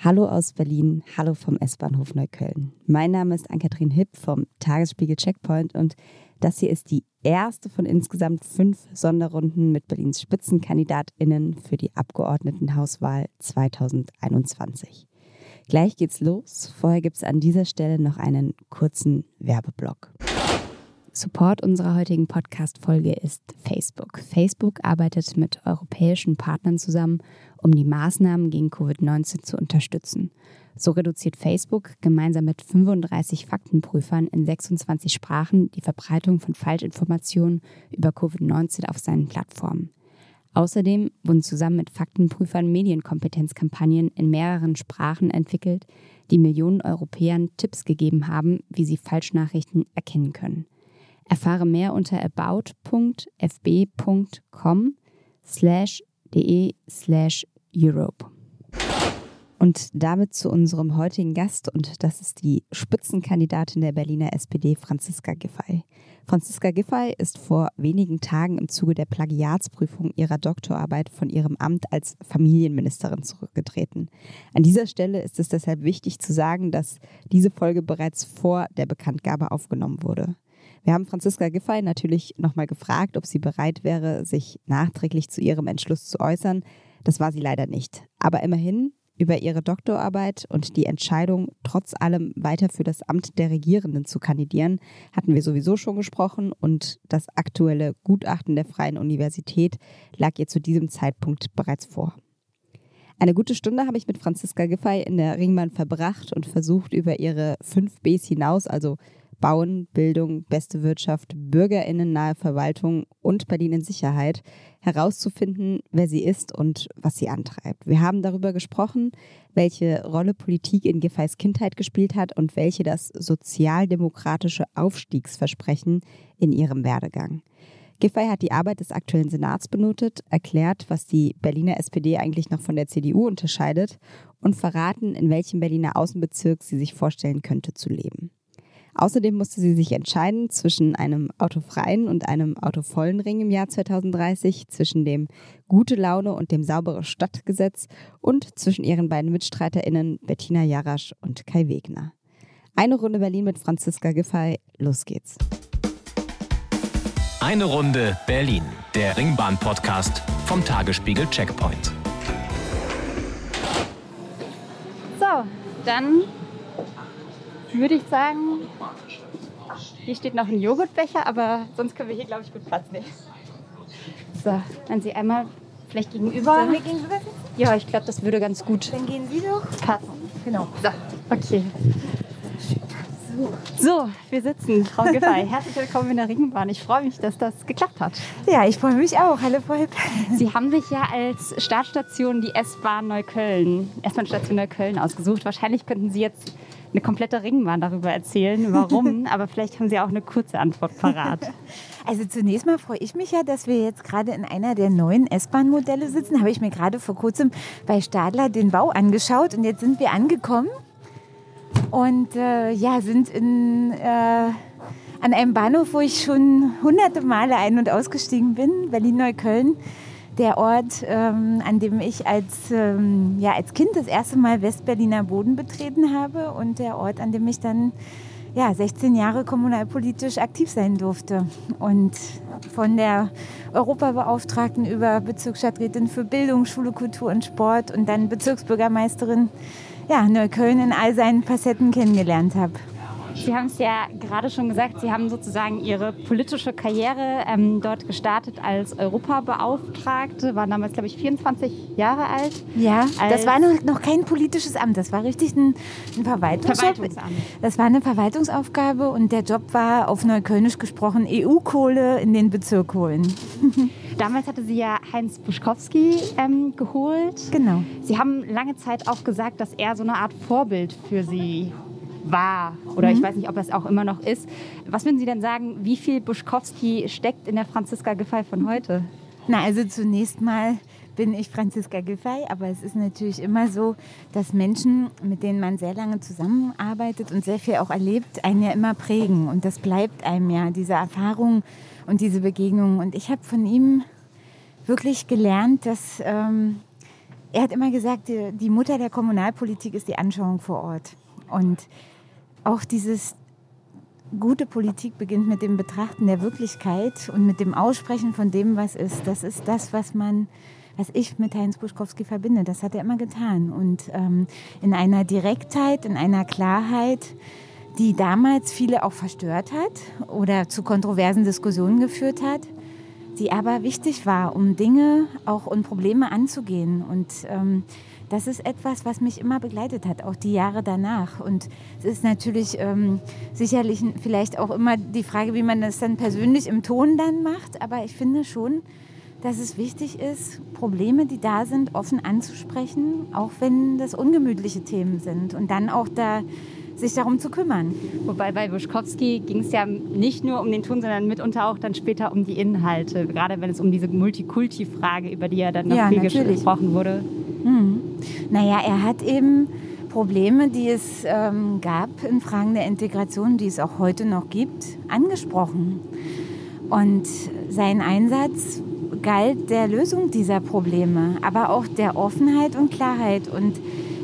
Hallo aus Berlin, hallo vom S-Bahnhof Neukölln. Mein Name ist Ann-Kathrin Hipp vom Tagesspiegel Checkpoint und das hier ist die erste von insgesamt fünf Sonderrunden mit Berlins SpitzenkandidatInnen für die Abgeordnetenhauswahl 2021. Gleich geht's los. Vorher gibt's an dieser Stelle noch einen kurzen Werbeblock. Support unserer heutigen Podcast-Folge ist Facebook. Facebook arbeitet mit europäischen Partnern zusammen, um die Maßnahmen gegen Covid-19 zu unterstützen. So reduziert Facebook gemeinsam mit 35 Faktenprüfern in 26 Sprachen die Verbreitung von Falschinformationen über Covid-19 auf seinen Plattformen. Außerdem wurden zusammen mit Faktenprüfern Medienkompetenzkampagnen in mehreren Sprachen entwickelt, die Millionen Europäern Tipps gegeben haben, wie sie Falschnachrichten erkennen können. Erfahre mehr unter about.fb.com slash de slash Europe. Und damit zu unserem heutigen Gast und das ist die Spitzenkandidatin der Berliner SPD, Franziska Giffey. Franziska Giffey ist vor wenigen Tagen im Zuge der Plagiatsprüfung ihrer Doktorarbeit von ihrem Amt als Familienministerin zurückgetreten. An dieser Stelle ist es deshalb wichtig zu sagen, dass diese Folge bereits vor der Bekanntgabe aufgenommen wurde. Wir haben Franziska Giffey natürlich nochmal gefragt, ob sie bereit wäre, sich nachträglich zu ihrem Entschluss zu äußern. Das war sie leider nicht. Aber immerhin über ihre Doktorarbeit und die Entscheidung, trotz allem weiter für das Amt der Regierenden zu kandidieren, hatten wir sowieso schon gesprochen und das aktuelle Gutachten der Freien Universität lag ihr zu diesem Zeitpunkt bereits vor. Eine gute Stunde habe ich mit Franziska Giffey in der Ringbahn verbracht und versucht, über ihre fünf Bs hinaus, also Bauen, Bildung, beste Wirtschaft, Bürgerinnen nahe Verwaltung und Berlin in Sicherheit herauszufinden, wer sie ist und was sie antreibt. Wir haben darüber gesprochen, welche Rolle Politik in Giffey's Kindheit gespielt hat und welche das sozialdemokratische Aufstiegsversprechen in ihrem Werdegang. Giffey hat die Arbeit des aktuellen Senats benotet, erklärt, was die Berliner SPD eigentlich noch von der CDU unterscheidet und verraten, in welchem Berliner Außenbezirk sie sich vorstellen könnte zu leben. Außerdem musste sie sich entscheiden zwischen einem autofreien und einem autovollen Ring im Jahr 2030, zwischen dem Gute Laune und dem Saubere Stadtgesetz und zwischen ihren beiden MitstreiterInnen Bettina Jarasch und Kai Wegner. Eine Runde Berlin mit Franziska Giffey. Los geht's. Eine Runde Berlin, der Ringbahn-Podcast vom Tagesspiegel Checkpoint. So, dann würde ich sagen, hier steht noch ein Joghurtbecher, aber sonst können wir hier, glaube ich, gut Platz nehmen. So, wenn Sie einmal vielleicht gegenüber. Sollen wir gegenüber sitzen? Ja, ich glaube, das würde ganz gut Dann gehen Sie doch. passen. Genau. So, okay. So, wir sitzen. Frau Giffey, herzlich willkommen in der Ringbahn. Ich freue mich, dass das geklappt hat. Ja, ich freue mich auch. Hallo, Frau Hipp. Sie haben sich ja als Startstation die S-Bahn Neukölln, S-Bahn-Station Neukölln ausgesucht. Wahrscheinlich könnten Sie jetzt eine komplette Ringbahn darüber erzählen, warum, aber vielleicht haben Sie auch eine kurze Antwort parat. Also zunächst mal freue ich mich ja, dass wir jetzt gerade in einer der neuen S-Bahn-Modelle sitzen. Habe ich mir gerade vor kurzem bei Stadler den Bau angeschaut und jetzt sind wir angekommen und äh, ja, sind in, äh, an einem Bahnhof, wo ich schon hunderte Male ein- und ausgestiegen bin, Berlin-Neukölln. Der Ort, ähm, an dem ich als, ähm, ja, als Kind das erste Mal Westberliner Boden betreten habe und der Ort, an dem ich dann ja, 16 Jahre kommunalpolitisch aktiv sein durfte. Und von der Europabeauftragten über Bezirksstadträtin für Bildung, Schule, Kultur und Sport und dann Bezirksbürgermeisterin ja, Neukölln in all seinen Facetten kennengelernt habe. Sie haben es ja gerade schon gesagt, Sie haben sozusagen Ihre politische Karriere ähm, dort gestartet als Europabeauftragte, waren damals, glaube ich, 24 Jahre alt. Ja, das war noch, noch kein politisches Amt, das war richtig ein, ein Verwaltungsjob. Verwaltungsamt. Das war eine Verwaltungsaufgabe und der Job war auf Neuköllnisch gesprochen EU-Kohle in den Bezirk holen. Damals hatte sie ja Heinz Buschkowski ähm, geholt. Genau. Sie haben lange Zeit auch gesagt, dass er so eine Art Vorbild für Sie war. Oder Mhm. ich weiß nicht, ob das auch immer noch ist. Was würden Sie denn sagen, wie viel Buschkowski steckt in der Franziska Giffey von heute? Na, also zunächst mal bin ich Franziska Giffey, aber es ist natürlich immer so, dass Menschen, mit denen man sehr lange zusammenarbeitet und sehr viel auch erlebt, einen ja immer prägen. Und das bleibt einem ja, diese Erfahrung und diese Begegnung. Und ich habe von ihm wirklich gelernt, dass ähm, er hat immer gesagt, die, die Mutter der Kommunalpolitik ist die Anschauung vor Ort. Und auch dieses gute Politik beginnt mit dem Betrachten der Wirklichkeit und mit dem Aussprechen von dem, was ist. Das ist das, was man, was ich mit Heinz Buschkowski verbinde. Das hat er immer getan. Und ähm, in einer Direktheit, in einer Klarheit, die damals viele auch verstört hat oder zu kontroversen Diskussionen geführt hat, die aber wichtig war, um Dinge auch und Probleme anzugehen. Und ähm, das ist etwas, was mich immer begleitet hat, auch die Jahre danach. Und es ist natürlich ähm, sicherlich vielleicht auch immer die Frage, wie man das dann persönlich im Ton dann macht. Aber ich finde schon, dass es wichtig ist, Probleme, die da sind, offen anzusprechen, auch wenn das ungemütliche Themen sind. Und dann auch da sich darum zu kümmern. Wobei bei Buschkowski ging es ja nicht nur um den Ton, sondern mitunter auch dann später um die Inhalte, gerade wenn es um diese Multikulti-Frage, über die ja dann noch ja, viel natürlich. gesprochen wurde. Hm. Naja, er hat eben Probleme, die es ähm, gab in Fragen der Integration, die es auch heute noch gibt, angesprochen. Und sein Einsatz galt der Lösung dieser Probleme, aber auch der Offenheit und Klarheit. Und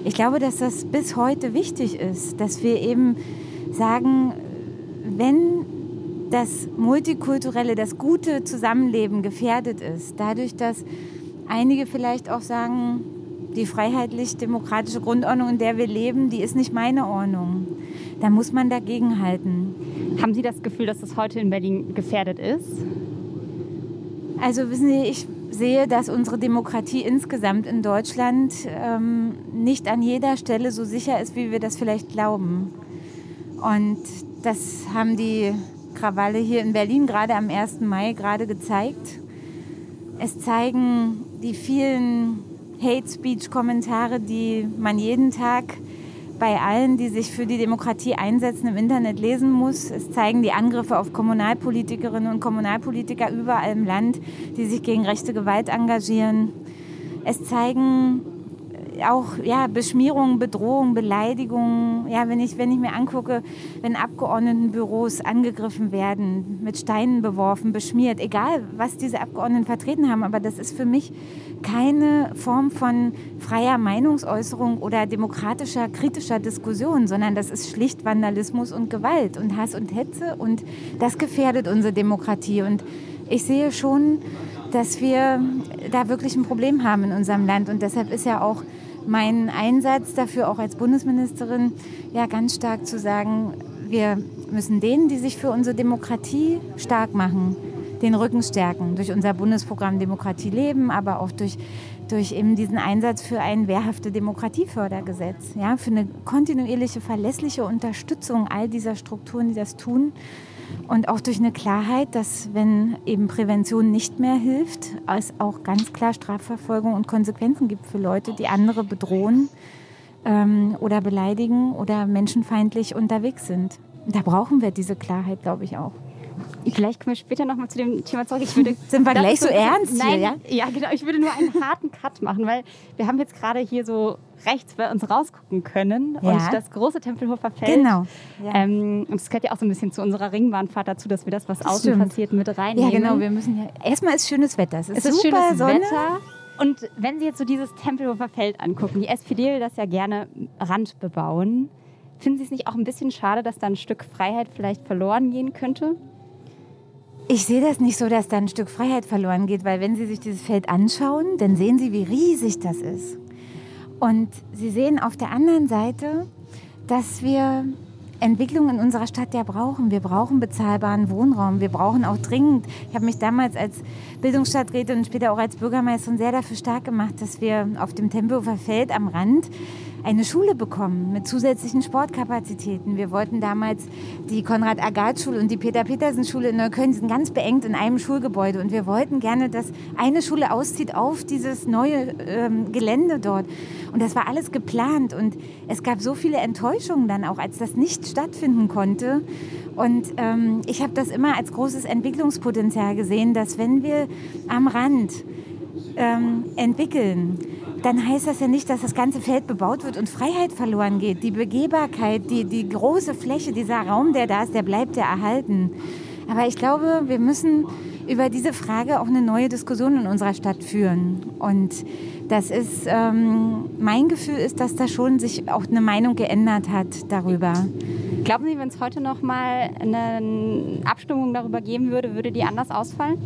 ich glaube, dass das bis heute wichtig ist, dass wir eben sagen, wenn das multikulturelle, das gute Zusammenleben gefährdet ist, dadurch, dass einige vielleicht auch sagen, die freiheitlich-demokratische Grundordnung, in der wir leben, die ist nicht meine Ordnung. Da muss man dagegen halten. Haben Sie das Gefühl, dass das heute in Berlin gefährdet ist? Also wissen Sie, ich sehe, dass unsere Demokratie insgesamt in Deutschland ähm, nicht an jeder Stelle so sicher ist, wie wir das vielleicht glauben. Und das haben die Krawalle hier in Berlin gerade am 1. Mai gerade gezeigt. Es zeigen die vielen Hate Speech-Kommentare, die man jeden Tag bei allen, die sich für die Demokratie einsetzen, im Internet lesen muss. Es zeigen die Angriffe auf Kommunalpolitikerinnen und Kommunalpolitiker überall im Land, die sich gegen rechte Gewalt engagieren. Es zeigen auch ja, Beschmierungen, Bedrohungen, Beleidigungen. Ja, wenn ich, wenn ich mir angucke, wenn Abgeordnetenbüros angegriffen werden, mit Steinen beworfen, beschmiert, egal was diese Abgeordneten vertreten haben, aber das ist für mich keine Form von freier Meinungsäußerung oder demokratischer, kritischer Diskussion, sondern das ist schlicht Vandalismus und Gewalt und Hass und Hetze und das gefährdet unsere Demokratie. Und ich sehe schon, dass wir da wirklich ein Problem haben in unserem Land und deshalb ist ja auch mein Einsatz dafür, auch als Bundesministerin, ja ganz stark zu sagen, wir müssen denen, die sich für unsere Demokratie stark machen, den Rücken stärken. Durch unser Bundesprogramm Demokratie leben, aber auch durch, durch eben diesen Einsatz für ein wehrhafte Demokratiefördergesetz. Ja, für eine kontinuierliche, verlässliche Unterstützung all dieser Strukturen, die das tun. Und auch durch eine Klarheit, dass wenn eben Prävention nicht mehr hilft, es auch ganz klar Strafverfolgung und Konsequenzen gibt für Leute, die andere bedrohen ähm, oder beleidigen oder menschenfeindlich unterwegs sind. Da brauchen wir diese Klarheit, glaube ich, auch. Vielleicht kommen wir später nochmal zu dem Thema zurück. Ich würde, Sind wir gleich so ernst nein, hier, ja? Ja, genau. Ich würde nur einen harten Cut machen, weil wir haben jetzt gerade hier so rechts bei uns rausgucken können ja. und das große Tempelhofer Feld. Genau. Ja. Ähm, und es gehört ja auch so ein bisschen zu unserer Ringbahnfahrt dazu, dass wir das, was das außen stimmt. passiert, mit reinnehmen. Ja, genau. Wir müssen ja. Erstmal ist schönes Wetter. Es ist, es ist super schönes Sonne. Wetter. Und wenn Sie jetzt so dieses Tempelhofer Feld angucken, die SPD will das ja gerne Rand bebauen. Finden Sie es nicht auch ein bisschen schade, dass da ein Stück Freiheit vielleicht verloren gehen könnte? Ich sehe das nicht so, dass da ein Stück Freiheit verloren geht, weil wenn Sie sich dieses Feld anschauen, dann sehen Sie, wie riesig das ist. Und Sie sehen auf der anderen Seite, dass wir Entwicklung in unserer Stadt ja brauchen. Wir brauchen bezahlbaren Wohnraum. Wir brauchen auch dringend, ich habe mich damals als Bildungsstadträtin und später auch als Bürgermeisterin sehr dafür stark gemacht, dass wir auf dem Tempelhofer Feld am Rand eine Schule bekommen mit zusätzlichen Sportkapazitäten. Wir wollten damals die Konrad-Agat-Schule und die Peter-Petersen-Schule in Neukölln, sind ganz beengt in einem Schulgebäude. Und wir wollten gerne, dass eine Schule auszieht auf dieses neue ähm, Gelände dort. Und das war alles geplant. Und es gab so viele Enttäuschungen dann auch, als das nicht stattfinden konnte. Und ähm, ich habe das immer als großes Entwicklungspotenzial gesehen, dass wenn wir am Rand ähm, entwickeln, dann heißt das ja nicht, dass das ganze Feld bebaut wird und Freiheit verloren geht. Die Begehbarkeit, die, die große Fläche, dieser Raum, der da ist, der bleibt ja erhalten. Aber ich glaube, wir müssen über diese Frage auch eine neue Diskussion in unserer Stadt führen. Und das ist, ähm, mein Gefühl ist, dass da schon sich auch eine Meinung geändert hat darüber. Glauben Sie, wenn es heute noch mal eine Abstimmung darüber geben würde, würde die anders ausfallen?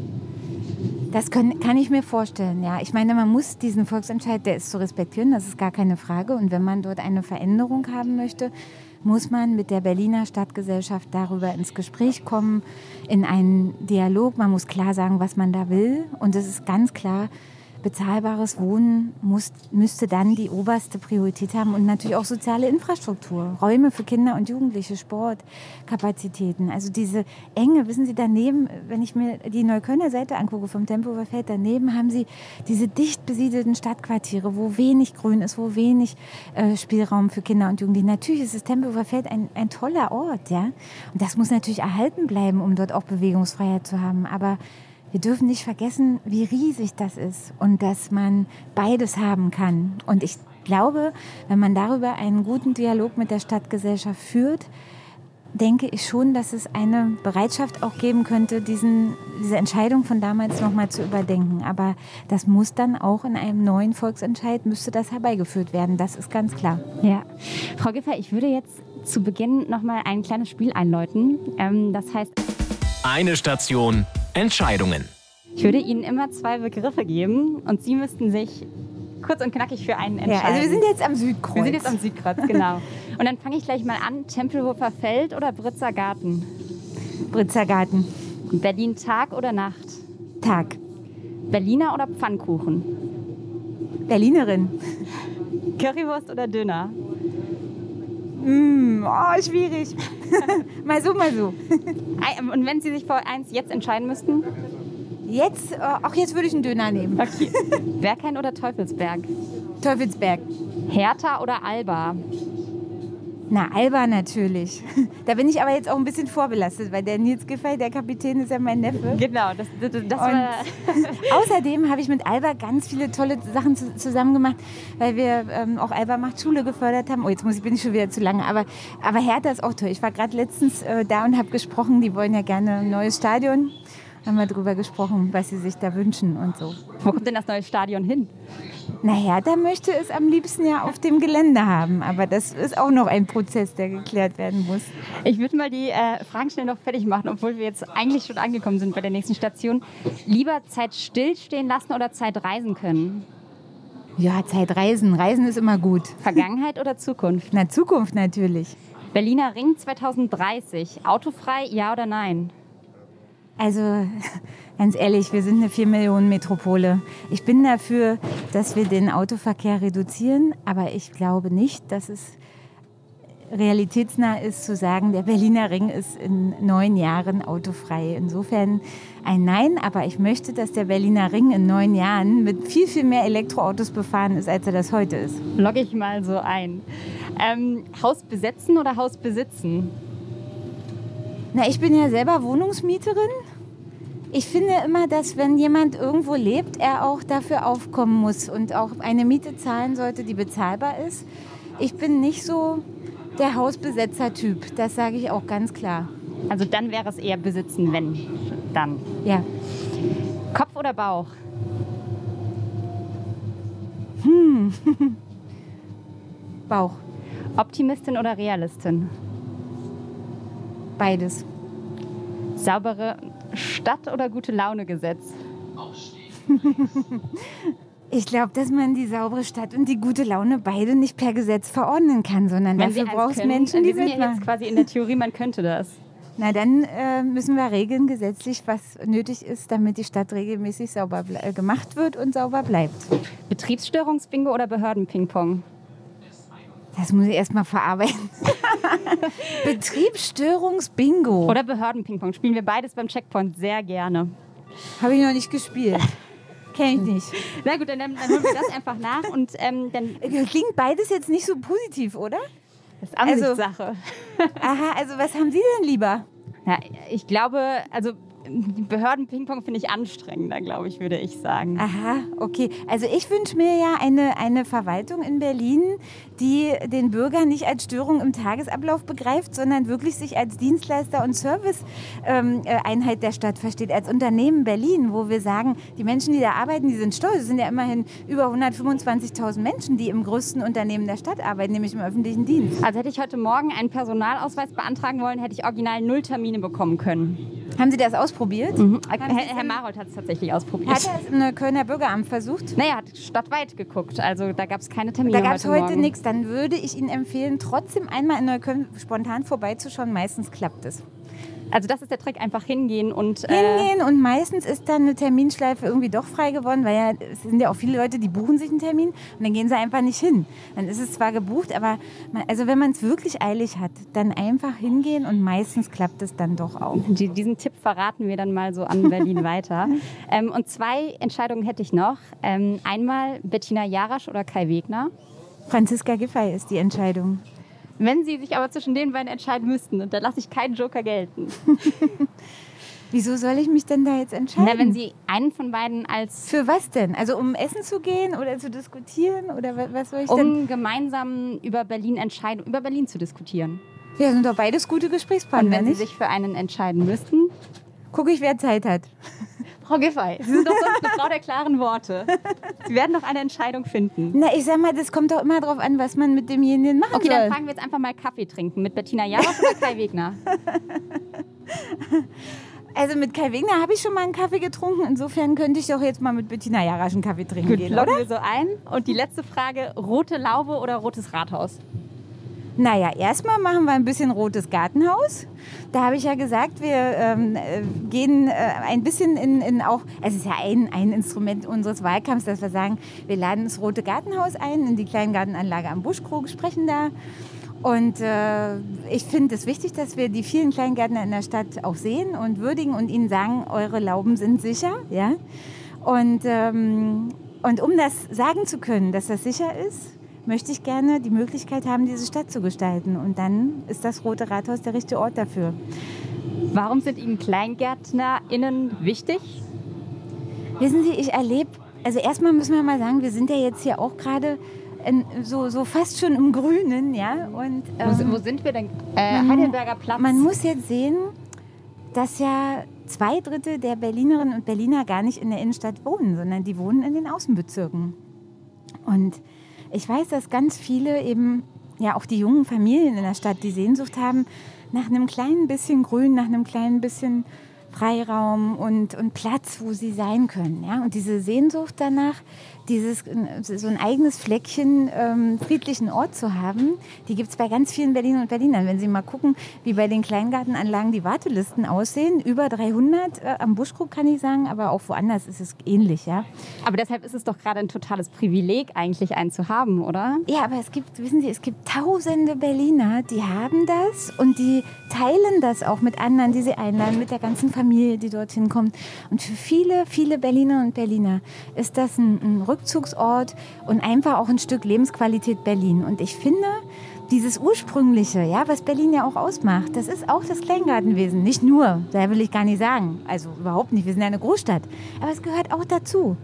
Das können, kann ich mir vorstellen, ja. Ich meine, man muss diesen Volksentscheid, der ist zu respektieren, das ist gar keine Frage. Und wenn man dort eine Veränderung haben möchte, muss man mit der Berliner Stadtgesellschaft darüber ins Gespräch kommen, in einen Dialog. Man muss klar sagen, was man da will. Und es ist ganz klar, bezahlbares Wohnen muss, müsste dann die oberste Priorität haben und natürlich auch soziale Infrastruktur, Räume für Kinder und Jugendliche, Sport, Kapazitäten. Also diese Enge, wissen Sie, daneben, wenn ich mir die Neuköllner Seite angucke vom Tempelhofer Feld, daneben haben Sie diese dicht besiedelten Stadtquartiere, wo wenig Grün ist, wo wenig äh, Spielraum für Kinder und Jugendliche. Natürlich ist das Tempelhofer Feld ein, ein toller Ort, ja. Und das muss natürlich erhalten bleiben, um dort auch Bewegungsfreiheit zu haben. Aber wir dürfen nicht vergessen, wie riesig das ist und dass man beides haben kann. Und ich glaube, wenn man darüber einen guten Dialog mit der Stadtgesellschaft führt, denke ich schon, dass es eine Bereitschaft auch geben könnte, diesen, diese Entscheidung von damals nochmal zu überdenken. Aber das muss dann auch in einem neuen Volksentscheid, müsste das herbeigeführt werden. Das ist ganz klar. Ja. Frau Giffer, ich würde jetzt zu Beginn nochmal ein kleines Spiel einläuten. Ähm, das heißt... Eine Station Entscheidungen. Ich würde Ihnen immer zwei Begriffe geben und Sie müssten sich kurz und knackig für einen entscheiden. Ja, also wir sind jetzt am Südkreuz. Wir sind jetzt am Südkreuz, genau. und dann fange ich gleich mal an. Tempelhofer Feld oder Britzer Garten? Britzer Garten. Berlin Tag oder Nacht? Tag. Berliner oder Pfannkuchen? Berlinerin. Currywurst oder Döner? Mm, oh, schwierig. mal so, mal so. Und wenn Sie sich für eins jetzt entscheiden müssten? Jetzt, äh, auch jetzt würde ich einen Döner nehmen. Okay. Berghain oder Teufelsberg? Teufelsberg. Hertha oder Alba? Na, Alba natürlich. Da bin ich aber jetzt auch ein bisschen vorbelastet, weil der Nils Giffey, der Kapitän, ist ja mein Neffe. Genau, das, das, das war Außerdem habe ich mit Alba ganz viele tolle Sachen zu, zusammen gemacht, weil wir ähm, auch Alba macht Schule gefördert haben. Oh, jetzt muss ich, bin ich schon wieder zu lange. Aber, aber Hertha ist auch toll. Ich war gerade letztens äh, da und habe gesprochen, die wollen ja gerne ein neues Stadion haben wir darüber gesprochen, was sie sich da wünschen und so. Wo kommt denn das neue Stadion hin? Naja, da möchte es am liebsten ja auf dem Gelände haben. Aber das ist auch noch ein Prozess, der geklärt werden muss. Ich würde mal die äh, Fragen schnell noch fertig machen, obwohl wir jetzt eigentlich schon angekommen sind bei der nächsten Station. Lieber Zeit stillstehen lassen oder Zeit reisen können? Ja, Zeit reisen. Reisen ist immer gut. Vergangenheit oder Zukunft? Na, Zukunft natürlich. Berliner Ring 2030. Autofrei, ja oder nein? Also ganz ehrlich, wir sind eine 4 Millionen Metropole. Ich bin dafür, dass wir den Autoverkehr reduzieren, aber ich glaube nicht, dass es realitätsnah ist zu sagen, der Berliner Ring ist in neun Jahren autofrei. Insofern ein Nein, aber ich möchte, dass der Berliner Ring in neun Jahren mit viel, viel mehr Elektroautos befahren ist, als er das heute ist. Logge ich mal so ein. Ähm, Haus besetzen oder Haus besitzen? Na, ich bin ja selber Wohnungsmieterin. Ich finde immer, dass wenn jemand irgendwo lebt, er auch dafür aufkommen muss und auch eine Miete zahlen sollte, die bezahlbar ist. Ich bin nicht so der Hausbesetzer-Typ, das sage ich auch ganz klar. Also dann wäre es eher besitzen, wenn dann. Ja. Kopf oder Bauch? Hm. Bauch. Optimistin oder Realistin? Beides. Saubere Stadt- oder gute Laune-Gesetz? Ich glaube, dass man die saubere Stadt und die gute Laune beide nicht per Gesetz verordnen kann, sondern Wenn dafür braucht es Menschen, die wir sind ja jetzt quasi in der Theorie, man könnte das. Na, dann äh, müssen wir regeln gesetzlich, was nötig ist, damit die Stadt regelmäßig sauber äh, gemacht wird und sauber bleibt. Betriebsstörungsbingo oder Behördenpingpong? Das muss ich erstmal verarbeiten. Betriebsstörungsbingo. Oder Behördenpingpong. Spielen wir beides beim Checkpoint sehr gerne. Habe ich noch nicht gespielt. Kenne ich nicht. Na gut, dann, dann holen wir das einfach nach und ähm, dann. Klingt beides jetzt nicht so positiv, oder? Das ist Ansichtssache. Also, aha, also was haben Sie denn lieber? Ja, ich glaube, also Behörden-Ping-Pong finde ich anstrengender, glaube ich, würde ich sagen. Aha, okay. Also ich wünsche mir ja eine, eine Verwaltung in Berlin, die den Bürger nicht als Störung im Tagesablauf begreift, sondern wirklich sich als Dienstleister und Service-Einheit ähm, der Stadt versteht, als Unternehmen Berlin, wo wir sagen, die Menschen, die da arbeiten, die sind stolz. Es sind ja immerhin über 125.000 Menschen, die im größten Unternehmen der Stadt arbeiten, nämlich im öffentlichen Dienst. Also hätte ich heute Morgen einen Personalausweis beantragen wollen, hätte ich original null Termine bekommen können. Haben Sie das ausprobiert? Mhm. Herr, Herr Marold hat es tatsächlich ausprobiert. Hat er es im Kölner Bürgeramt versucht? Naja, hat stadtweit geguckt. Also da gab es keine Termine. Da gab es heute, heute nichts. Dann würde ich Ihnen empfehlen, trotzdem einmal in Neukölln spontan vorbeizuschauen. Meistens klappt es. Also das ist der Trick, einfach hingehen und... Äh hingehen und meistens ist dann eine Terminschleife irgendwie doch frei geworden, weil ja, es sind ja auch viele Leute, die buchen sich einen Termin und dann gehen sie einfach nicht hin. Dann ist es zwar gebucht, aber man, also wenn man es wirklich eilig hat, dann einfach hingehen und meistens klappt es dann doch auch. Die, diesen Tipp verraten wir dann mal so an Berlin weiter. Ähm, und zwei Entscheidungen hätte ich noch. Ähm, einmal Bettina Jarasch oder Kai Wegner. Franziska Giffey ist die Entscheidung. Wenn Sie sich aber zwischen den beiden entscheiden müssten, und da lasse ich keinen Joker gelten. Wieso soll ich mich denn da jetzt entscheiden? Na, wenn Sie einen von beiden als... Für was denn? Also um essen zu gehen oder zu diskutieren? Oder was soll ich um denn? Um gemeinsam über Berlin entscheiden, über Berlin zu diskutieren. Ja, sind doch beides gute Gesprächspartner, Und wenn nicht? Sie sich für einen entscheiden müssten... Gucke ich, wer Zeit hat. Frau Giffey, Sie sind doch sonst eine Frau der klaren Worte. Sie werden doch eine Entscheidung finden. Na, ich sag mal, das kommt doch immer darauf an, was man mit demjenigen machen okay, soll. dann fragen wir jetzt einfach mal Kaffee trinken. Mit Bettina Jarasch oder Kai Wegner? Also mit Kai Wegner habe ich schon mal einen Kaffee getrunken. Insofern könnte ich doch jetzt mal mit Bettina Jarasch einen Kaffee trinken Gut, gehen, oder? wir so ein. Und die letzte Frage, rote Laube oder rotes Rathaus? Naja, erstmal machen wir ein bisschen rotes Gartenhaus. Da habe ich ja gesagt, wir ähm, äh, gehen äh, ein bisschen in, in auch, es ist ja ein, ein Instrument unseres Wahlkampfs, dass wir sagen, wir laden das rote Gartenhaus ein, in die Kleingartenanlage am Buschkrug, sprechen da. Und äh, ich finde es wichtig, dass wir die vielen Kleingärtner in der Stadt auch sehen und würdigen und ihnen sagen, eure Lauben sind sicher. Ja? Und, ähm, und um das sagen zu können, dass das sicher ist, möchte ich gerne die Möglichkeit haben, diese Stadt zu gestalten. Und dann ist das Rote Rathaus der richtige Ort dafür. Warum sind Ihnen KleingärtnerInnen wichtig? Wissen Sie, ich erlebe, also erstmal müssen wir mal sagen, wir sind ja jetzt hier auch gerade so, so fast schon im Grünen, ja. Und, ähm, wo, wo, sind wir denn? Äh, man, Heidelberger Platz. Man muss jetzt sehen, dass ja zwei Drittel der Berlinerinnen und Berliner gar nicht in der Innenstadt wohnen, sondern die wohnen in den Außenbezirken. Und ich weiß, dass ganz viele eben, ja auch die jungen Familien in der Stadt, die Sehnsucht haben nach einem kleinen bisschen Grün, nach einem kleinen bisschen Freiraum und, und Platz, wo sie sein können. Ja? Und diese Sehnsucht danach, dieses, so ein eigenes Fleckchen ähm, friedlichen Ort zu haben, die gibt es bei ganz vielen Berlinern und Berlinern. Wenn Sie mal gucken, wie bei den Kleingartenanlagen die Wartelisten aussehen, über 300 äh, am Buschkrug kann ich sagen, aber auch woanders ist es ähnlich. Ja? Aber deshalb ist es doch gerade ein totales Privileg, eigentlich einen zu haben, oder? Ja, aber es gibt, wissen Sie, es gibt tausende Berliner, die haben das und die teilen das auch mit anderen, die sie einladen, mit der ganzen Familie, die dorthin kommt. Und für viele, viele Berliner und Berliner ist das ein, ein Rückzugsort und einfach auch ein Stück Lebensqualität Berlin. Und ich finde, dieses ursprüngliche, ja, was Berlin ja auch ausmacht, das ist auch das Kleingartenwesen. Nicht nur, da will ich gar nicht sagen. Also überhaupt nicht, wir sind ja eine Großstadt. Aber es gehört auch dazu.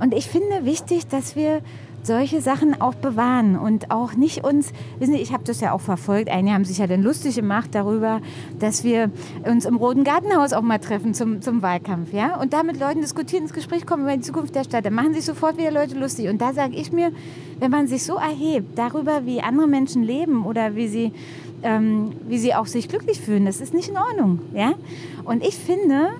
Und ich finde wichtig, dass wir solche Sachen auch bewahren und auch nicht uns, wissen Sie, ich habe das ja auch verfolgt, einige haben sich ja dann lustig gemacht darüber, dass wir uns im Roten Gartenhaus auch mal treffen zum, zum Wahlkampf, ja, und da mit Leuten diskutieren, ins Gespräch kommen über die Zukunft der Stadt, dann machen sich sofort wieder Leute lustig. Und da sage ich mir, wenn man sich so erhebt darüber, wie andere Menschen leben oder wie sie ähm, wie sie auch sich glücklich fühlen, das ist nicht in Ordnung, ja, und ich finde,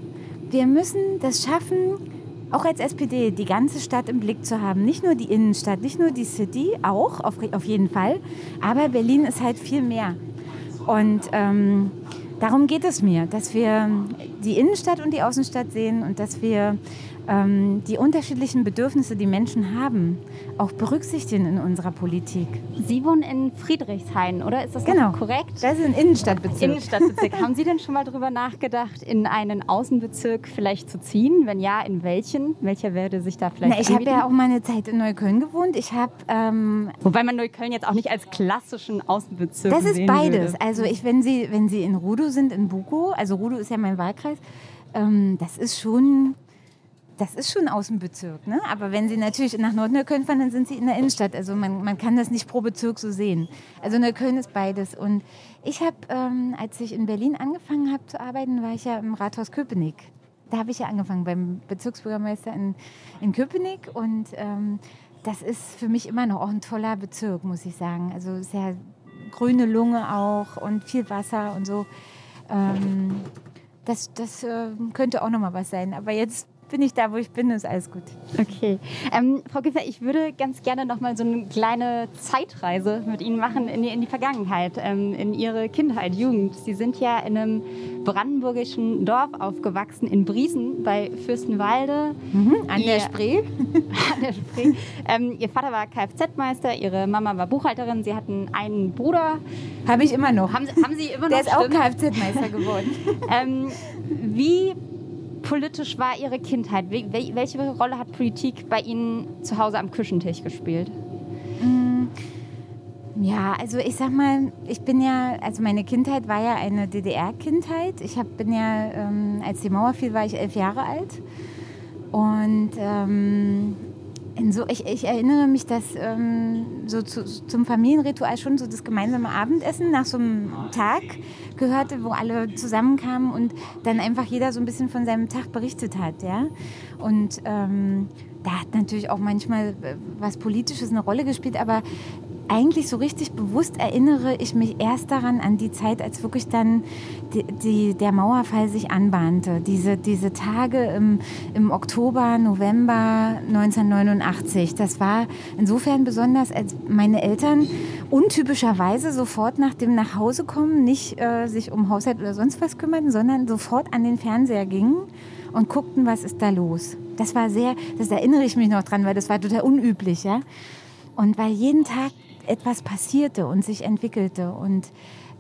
wir müssen das schaffen, auch als SPD die ganze Stadt im Blick zu haben. Nicht nur die Innenstadt, nicht nur die City, auch auf, auf jeden Fall. Aber Berlin ist halt viel mehr. Und ähm, darum geht es mir, dass wir die Innenstadt und die Außenstadt sehen und dass wir ähm, die unterschiedlichen Bedürfnisse, die Menschen haben, auch berücksichtigen in unserer Politik. Sie wohnen in Friedrichshain, oder? Ist das genau. korrekt? Das ist ein Innenstadtbezirk. Innenstadtbezirk. Haben Sie denn schon mal darüber nachgedacht, in einen Außenbezirk vielleicht zu ziehen? Wenn ja, in welchen? Welcher würde sich da vielleicht Na, Ich habe ja auch mal eine Zeit in Neukölln gewohnt. Ich habe... Ähm, Wobei man Neukölln jetzt auch nicht als klassischen Außenbezirk Das ist beides. Würde. Also ich, wenn Sie, wenn Sie in Rudow sind, in Buko, also Rudow ist ja mein Wahlkreis, ähm, das ist schon das ist schon aus dem Bezirk. Ne? Aber wenn Sie natürlich nach Nordneukölln fahren, dann sind Sie in der Innenstadt. Also man, man kann das nicht pro Bezirk so sehen. Also Neukölln ist beides. Und ich habe, ähm, als ich in Berlin angefangen habe zu arbeiten, war ich ja im Rathaus Köpenick. Da habe ich ja angefangen beim Bezirksbürgermeister in, in Köpenick. Und ähm, das ist für mich immer noch auch ein toller Bezirk, muss ich sagen. Also sehr grüne Lunge auch und viel Wasser und so. Ähm, das das äh, könnte auch noch mal was sein. Aber jetzt bin ich da, wo ich bin, ist alles gut. Okay. Ähm, Frau Giffer, ich würde ganz gerne noch mal so eine kleine Zeitreise mit Ihnen machen in die, in die Vergangenheit, ähm, in Ihre Kindheit, Jugend. Sie sind ja in einem brandenburgischen Dorf aufgewachsen, in Briesen bei Fürstenwalde. Mhm, an der Spree. an der Spree. Ähm, ihr Vater war Kfz-Meister, Ihre Mama war Buchhalterin, Sie hatten einen Bruder. Habe ich immer noch. Haben, haben Sie immer noch? Der ist auch Kfz-Meister geworden. ähm, wie politisch war Ihre Kindheit? Welche Rolle hat Politik bei Ihnen zu Hause am Küchentisch gespielt? Mm, ja, also ich sag mal, ich bin ja, also meine Kindheit war ja eine DDR-Kindheit. Ich hab, bin ja, ähm, als die Mauer fiel, war ich elf Jahre alt. Und ähm, so, ich, ich, erinnere mich, dass ähm, so zu, zum Familienritual schon so das gemeinsame Abendessen nach so einem Tag gehörte, wo alle zusammenkamen und dann einfach jeder so ein bisschen von seinem Tag berichtet hat. Ja? Und ähm, da hat natürlich auch manchmal äh, was Politisches eine Rolle gespielt, aber eigentlich so richtig bewusst erinnere ich mich erst daran, an die Zeit, als wirklich dann die, die, der Mauerfall sich anbahnte. Diese, diese Tage im, im Oktober, November 1989. Das war insofern besonders, als meine Eltern untypischerweise sofort nach dem Nachhausekommen nicht äh, sich um Haushalt oder sonst was kümmerten, sondern sofort an den Fernseher gingen und guckten, was ist da los. Das war sehr, das erinnere ich mich noch dran, weil das war total unüblich, ja. Und weil jeden Tag etwas passierte und sich entwickelte. Und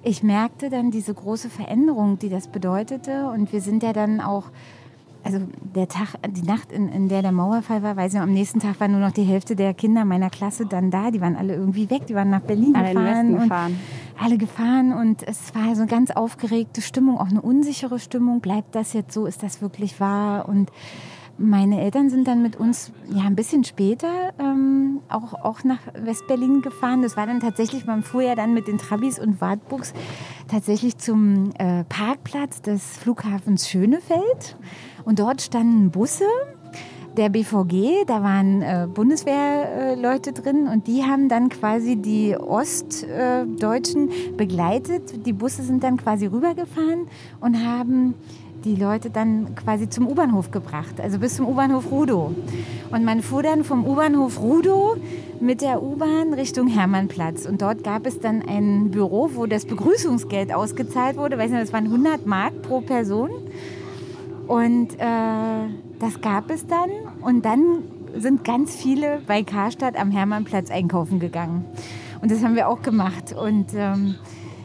ich merkte dann diese große Veränderung, die das bedeutete. Und wir sind ja dann auch, also der Tag, die Nacht, in, in der der Mauerfall war, weiß ich, am nächsten Tag war nur noch die Hälfte der Kinder meiner Klasse dann da. Die waren alle irgendwie weg, die waren nach Berlin alle gefahren. Und gefahren. Alle gefahren und es war so eine ganz aufgeregte Stimmung, auch eine unsichere Stimmung. Bleibt das jetzt so? Ist das wirklich wahr? Und meine Eltern sind dann mit uns ja ein bisschen später ähm, auch, auch nach Westberlin gefahren. Das war dann tatsächlich, man fuhr ja dann mit den Trabis und Wartbuchs tatsächlich zum äh, Parkplatz des Flughafens Schönefeld. Und dort standen Busse der BVG, da waren äh, Bundeswehrleute äh, drin und die haben dann quasi die Ostdeutschen begleitet. Die Busse sind dann quasi rübergefahren und haben die Leute dann quasi zum U-Bahnhof gebracht, also bis zum U-Bahnhof Rudow. Und man fuhr dann vom U-Bahnhof Rudow mit der U-Bahn Richtung Hermannplatz. Und dort gab es dann ein Büro, wo das Begrüßungsgeld ausgezahlt wurde. Weiß nicht, das waren 100 Mark pro Person. Und äh, das gab es dann. Und dann sind ganz viele bei Karstadt am Hermannplatz einkaufen gegangen. Und das haben wir auch gemacht. Und ähm,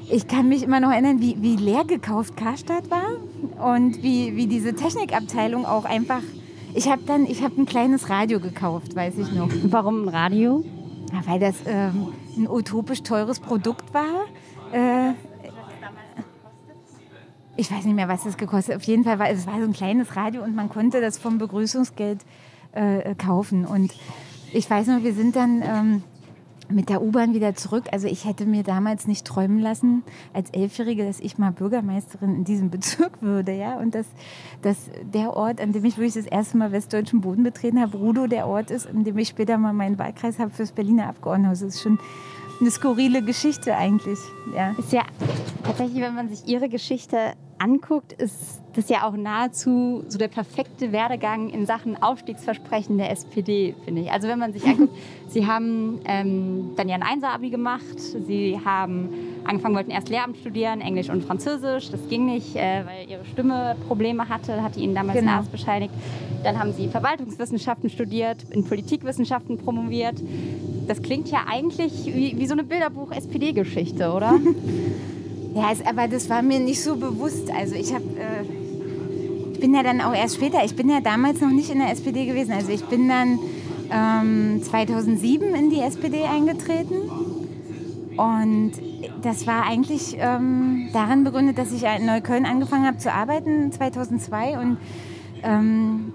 ich kann mich immer noch erinnern, wie, wie leer gekauft Karstadt war und wie, wie diese Technikabteilung auch einfach. Ich habe dann, ich habe ein kleines Radio gekauft, weiß ich noch. Warum ein Radio? Ja, weil das ähm, ein utopisch teures Produkt war. Äh, ich weiß nicht mehr, was das gekostet hat. Auf jeden Fall war es war so ein kleines Radio und man konnte das vom Begrüßungsgeld äh, kaufen. Und ich weiß noch, wir sind dann ähm, mit der U-Bahn wieder zurück. Also ich hätte mir damals nicht träumen lassen, als Elfjährige, dass ich mal Bürgermeisterin in diesem Bezirk würde. Ja? Und dass, dass der Ort, an dem ich wirklich das erste Mal westdeutschen Boden betreten habe, Rudo der Ort ist, in dem ich später mal meinen Wahlkreis habe fürs Berliner Abgeordnetenhaus. Das ist schon eine skurrile Geschichte eigentlich. Ja. Ist ja tatsächlich, wenn man sich Ihre Geschichte anguckt, ist das ja auch nahezu so der perfekte Werdegang in Sachen Aufstiegsversprechen der SPD, finde ich. Also wenn man sich anguckt, Sie haben ähm, dann ja ein Einser-Abi gemacht, Sie haben angefangen, wollten erst Lehramt studieren, Englisch und Französisch. Das ging nicht, äh, weil Ihre Stimme Probleme hatte, hatte Ihnen damals genau. Arzt bescheinigt. Dann haben Sie Verwaltungswissenschaften studiert, in Politikwissenschaften promoviert. Das klingt ja eigentlich wie, wie so eine Bilderbuch-SPD-Geschichte, oder? Ja, es, aber das war mir nicht so bewusst. Also ich habe, äh, ich bin ja dann auch erst später, ich bin ja damals noch nicht in der SPD gewesen. Also ich bin dann ähm, 2007 in die SPD eingetreten. Und das war eigentlich ähm, daran begründet, dass ich in Neukölln angefangen habe zu arbeiten 2002 und ähm,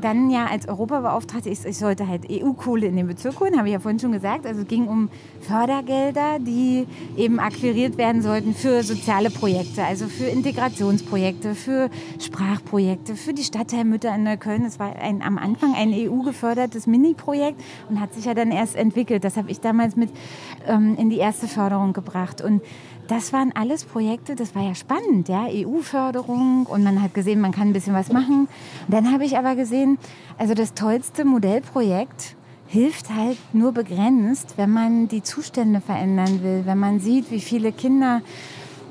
dann ja als Europabeauftragte, ich, ich sollte halt EU-Kohle in den Bezirk holen, habe ich ja vorhin schon gesagt. Also es ging um Fördergelder, die eben akquiriert werden sollten für soziale Projekte, also für Integrationsprojekte, für Sprachprojekte, für die Stadtteilmütter in Neukölln. Das war ein, am Anfang ein EU-gefördertes Mini-Projekt und hat sich ja dann erst entwickelt. Das habe ich damals mit ähm, in die erste Förderung gebracht. Und das waren alles Projekte, das war ja spannend, ja, EU-Förderung und man hat gesehen, man kann ein bisschen was machen. Dann habe ich aber gesehen, also das tollste Modellprojekt hilft halt nur begrenzt, wenn man die Zustände verändern will, wenn man sieht, wie viele Kinder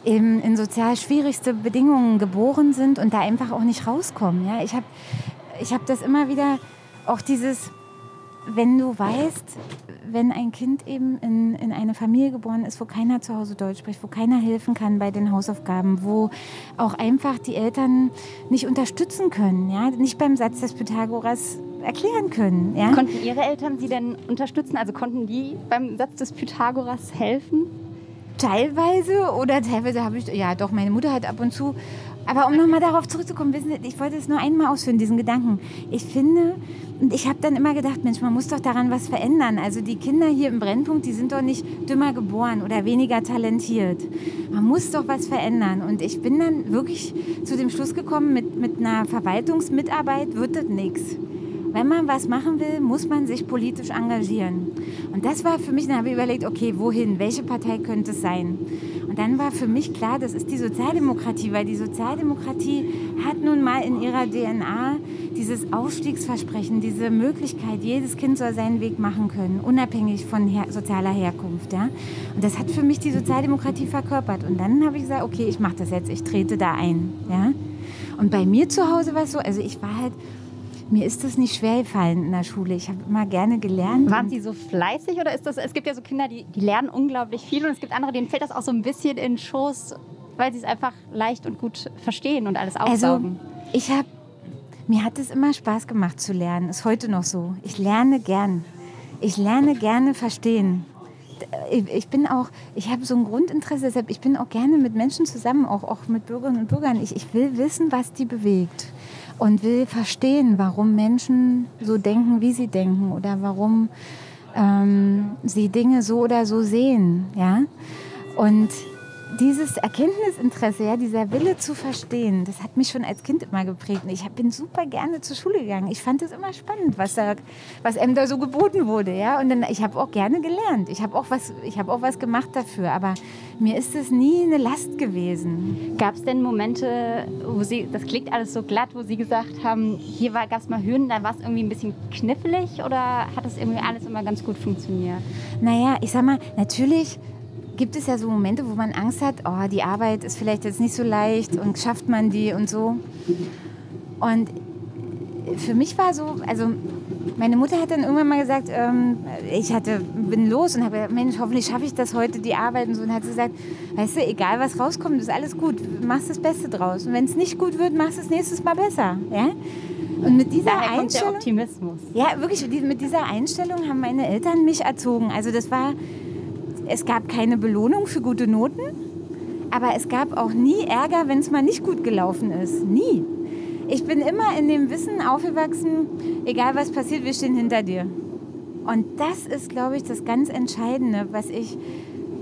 eben in sozial schwierigste Bedingungen geboren sind und da einfach auch nicht rauskommen. Ja, ich habe ich hab das immer wieder, auch dieses, wenn du weißt, wenn ein Kind eben in, in eine Familie geboren ist, wo keiner zu Hause Deutsch spricht, wo keiner helfen kann bei den Hausaufgaben, wo auch einfach die Eltern nicht unterstützen können, ja, nicht beim Satz des Pythagoras erklären können. Ja? Konnten Ihre Eltern Sie denn unterstützen? Also konnten die beim Satz des Pythagoras helfen? Teilweise oder teilweise habe ich, ja doch, meine Mutter hat ab und zu aber um nochmal darauf zurückzukommen, wissen Sie, ich wollte es nur einmal ausführen, diesen Gedanken. Ich finde, und ich habe dann immer gedacht, Mensch, man muss doch daran was verändern. Also die Kinder hier im Brennpunkt, die sind doch nicht dümmer geboren oder weniger talentiert. Man muss doch was verändern. Und ich bin dann wirklich zu dem Schluss gekommen, mit, mit einer Verwaltungsmitarbeit wird das nichts wenn man was machen will, muss man sich politisch engagieren. Und das war für mich, dann habe ich überlegt, okay, wohin, welche Partei könnte es sein? Und dann war für mich klar, das ist die Sozialdemokratie, weil die Sozialdemokratie hat nun mal in ihrer DNA dieses Aufstiegsversprechen, diese Möglichkeit, jedes Kind soll seinen Weg machen können, unabhängig von her sozialer Herkunft. Ja? Und das hat für mich die Sozialdemokratie verkörpert. Und dann habe ich gesagt, okay, ich mache das jetzt, ich trete da ein. Ja? Und bei mir zu Hause war es so, also ich war halt mir ist das nicht schwer gefallen in der Schule. Ich habe immer gerne gelernt. Waren Sie so fleißig oder ist das, es gibt ja so Kinder, die, die lernen unglaublich viel und es gibt andere, denen fällt das auch so ein bisschen in den Schoß, weil sie es einfach leicht und gut verstehen und alles also, aufsaugen. Also, ich habe, mir hat es immer Spaß gemacht zu lernen, ist heute noch so. Ich lerne gern. Ich lerne gerne verstehen. Ich bin auch, ich habe so ein Grundinteresse, deshalb ich bin auch gerne mit Menschen zusammen, auch, auch mit Bürgerinnen und Bürgern. Ich, ich will wissen, was die bewegt und will verstehen, warum Menschen so denken, wie sie denken oder warum ähm, sie Dinge so oder so sehen. Ja? Und dieses Erkenntnisinteresse, ja, dieser Wille zu verstehen, das hat mich schon als Kind immer geprägt. ich bin super gerne zur Schule gegangen. Ich fand es immer spannend, was, da, was einem da so geboten wurde. Ja? Und dann, ich habe auch gerne gelernt. Ich habe auch, was, hab auch was gemacht dafür. Aber mir ist es nie eine Last gewesen. Gab es denn Momente, wo Sie, das klingt alles so glatt, wo Sie gesagt haben, hier gab es mal Hürden, da war es irgendwie ein bisschen knifflig oder hat das irgendwie alles immer ganz gut funktioniert? Naja, ich sag mal, natürlich gibt es ja so Momente, wo man Angst hat, oh, die Arbeit ist vielleicht jetzt nicht so leicht und schafft man die und so. Und für mich war so, also meine Mutter hat dann irgendwann mal gesagt, ähm, ich hatte, bin los und habe gesagt, Mensch, hoffentlich schaffe ich das heute, die Arbeit und so. Und hat sie gesagt, weißt du, egal was rauskommt, ist alles gut, machst das Beste draus. Und wenn es nicht gut wird, machst du es nächstes Mal besser. Ja? Und mit dieser Daher Einstellung, Optimismus. Ja, wirklich, mit dieser Einstellung haben meine Eltern mich erzogen. Also das war es gab keine Belohnung für gute Noten, aber es gab auch nie Ärger, wenn es mal nicht gut gelaufen ist. Nie. Ich bin immer in dem Wissen aufgewachsen, egal was passiert, wir stehen hinter dir. Und das ist, glaube ich, das ganz Entscheidende, was ich.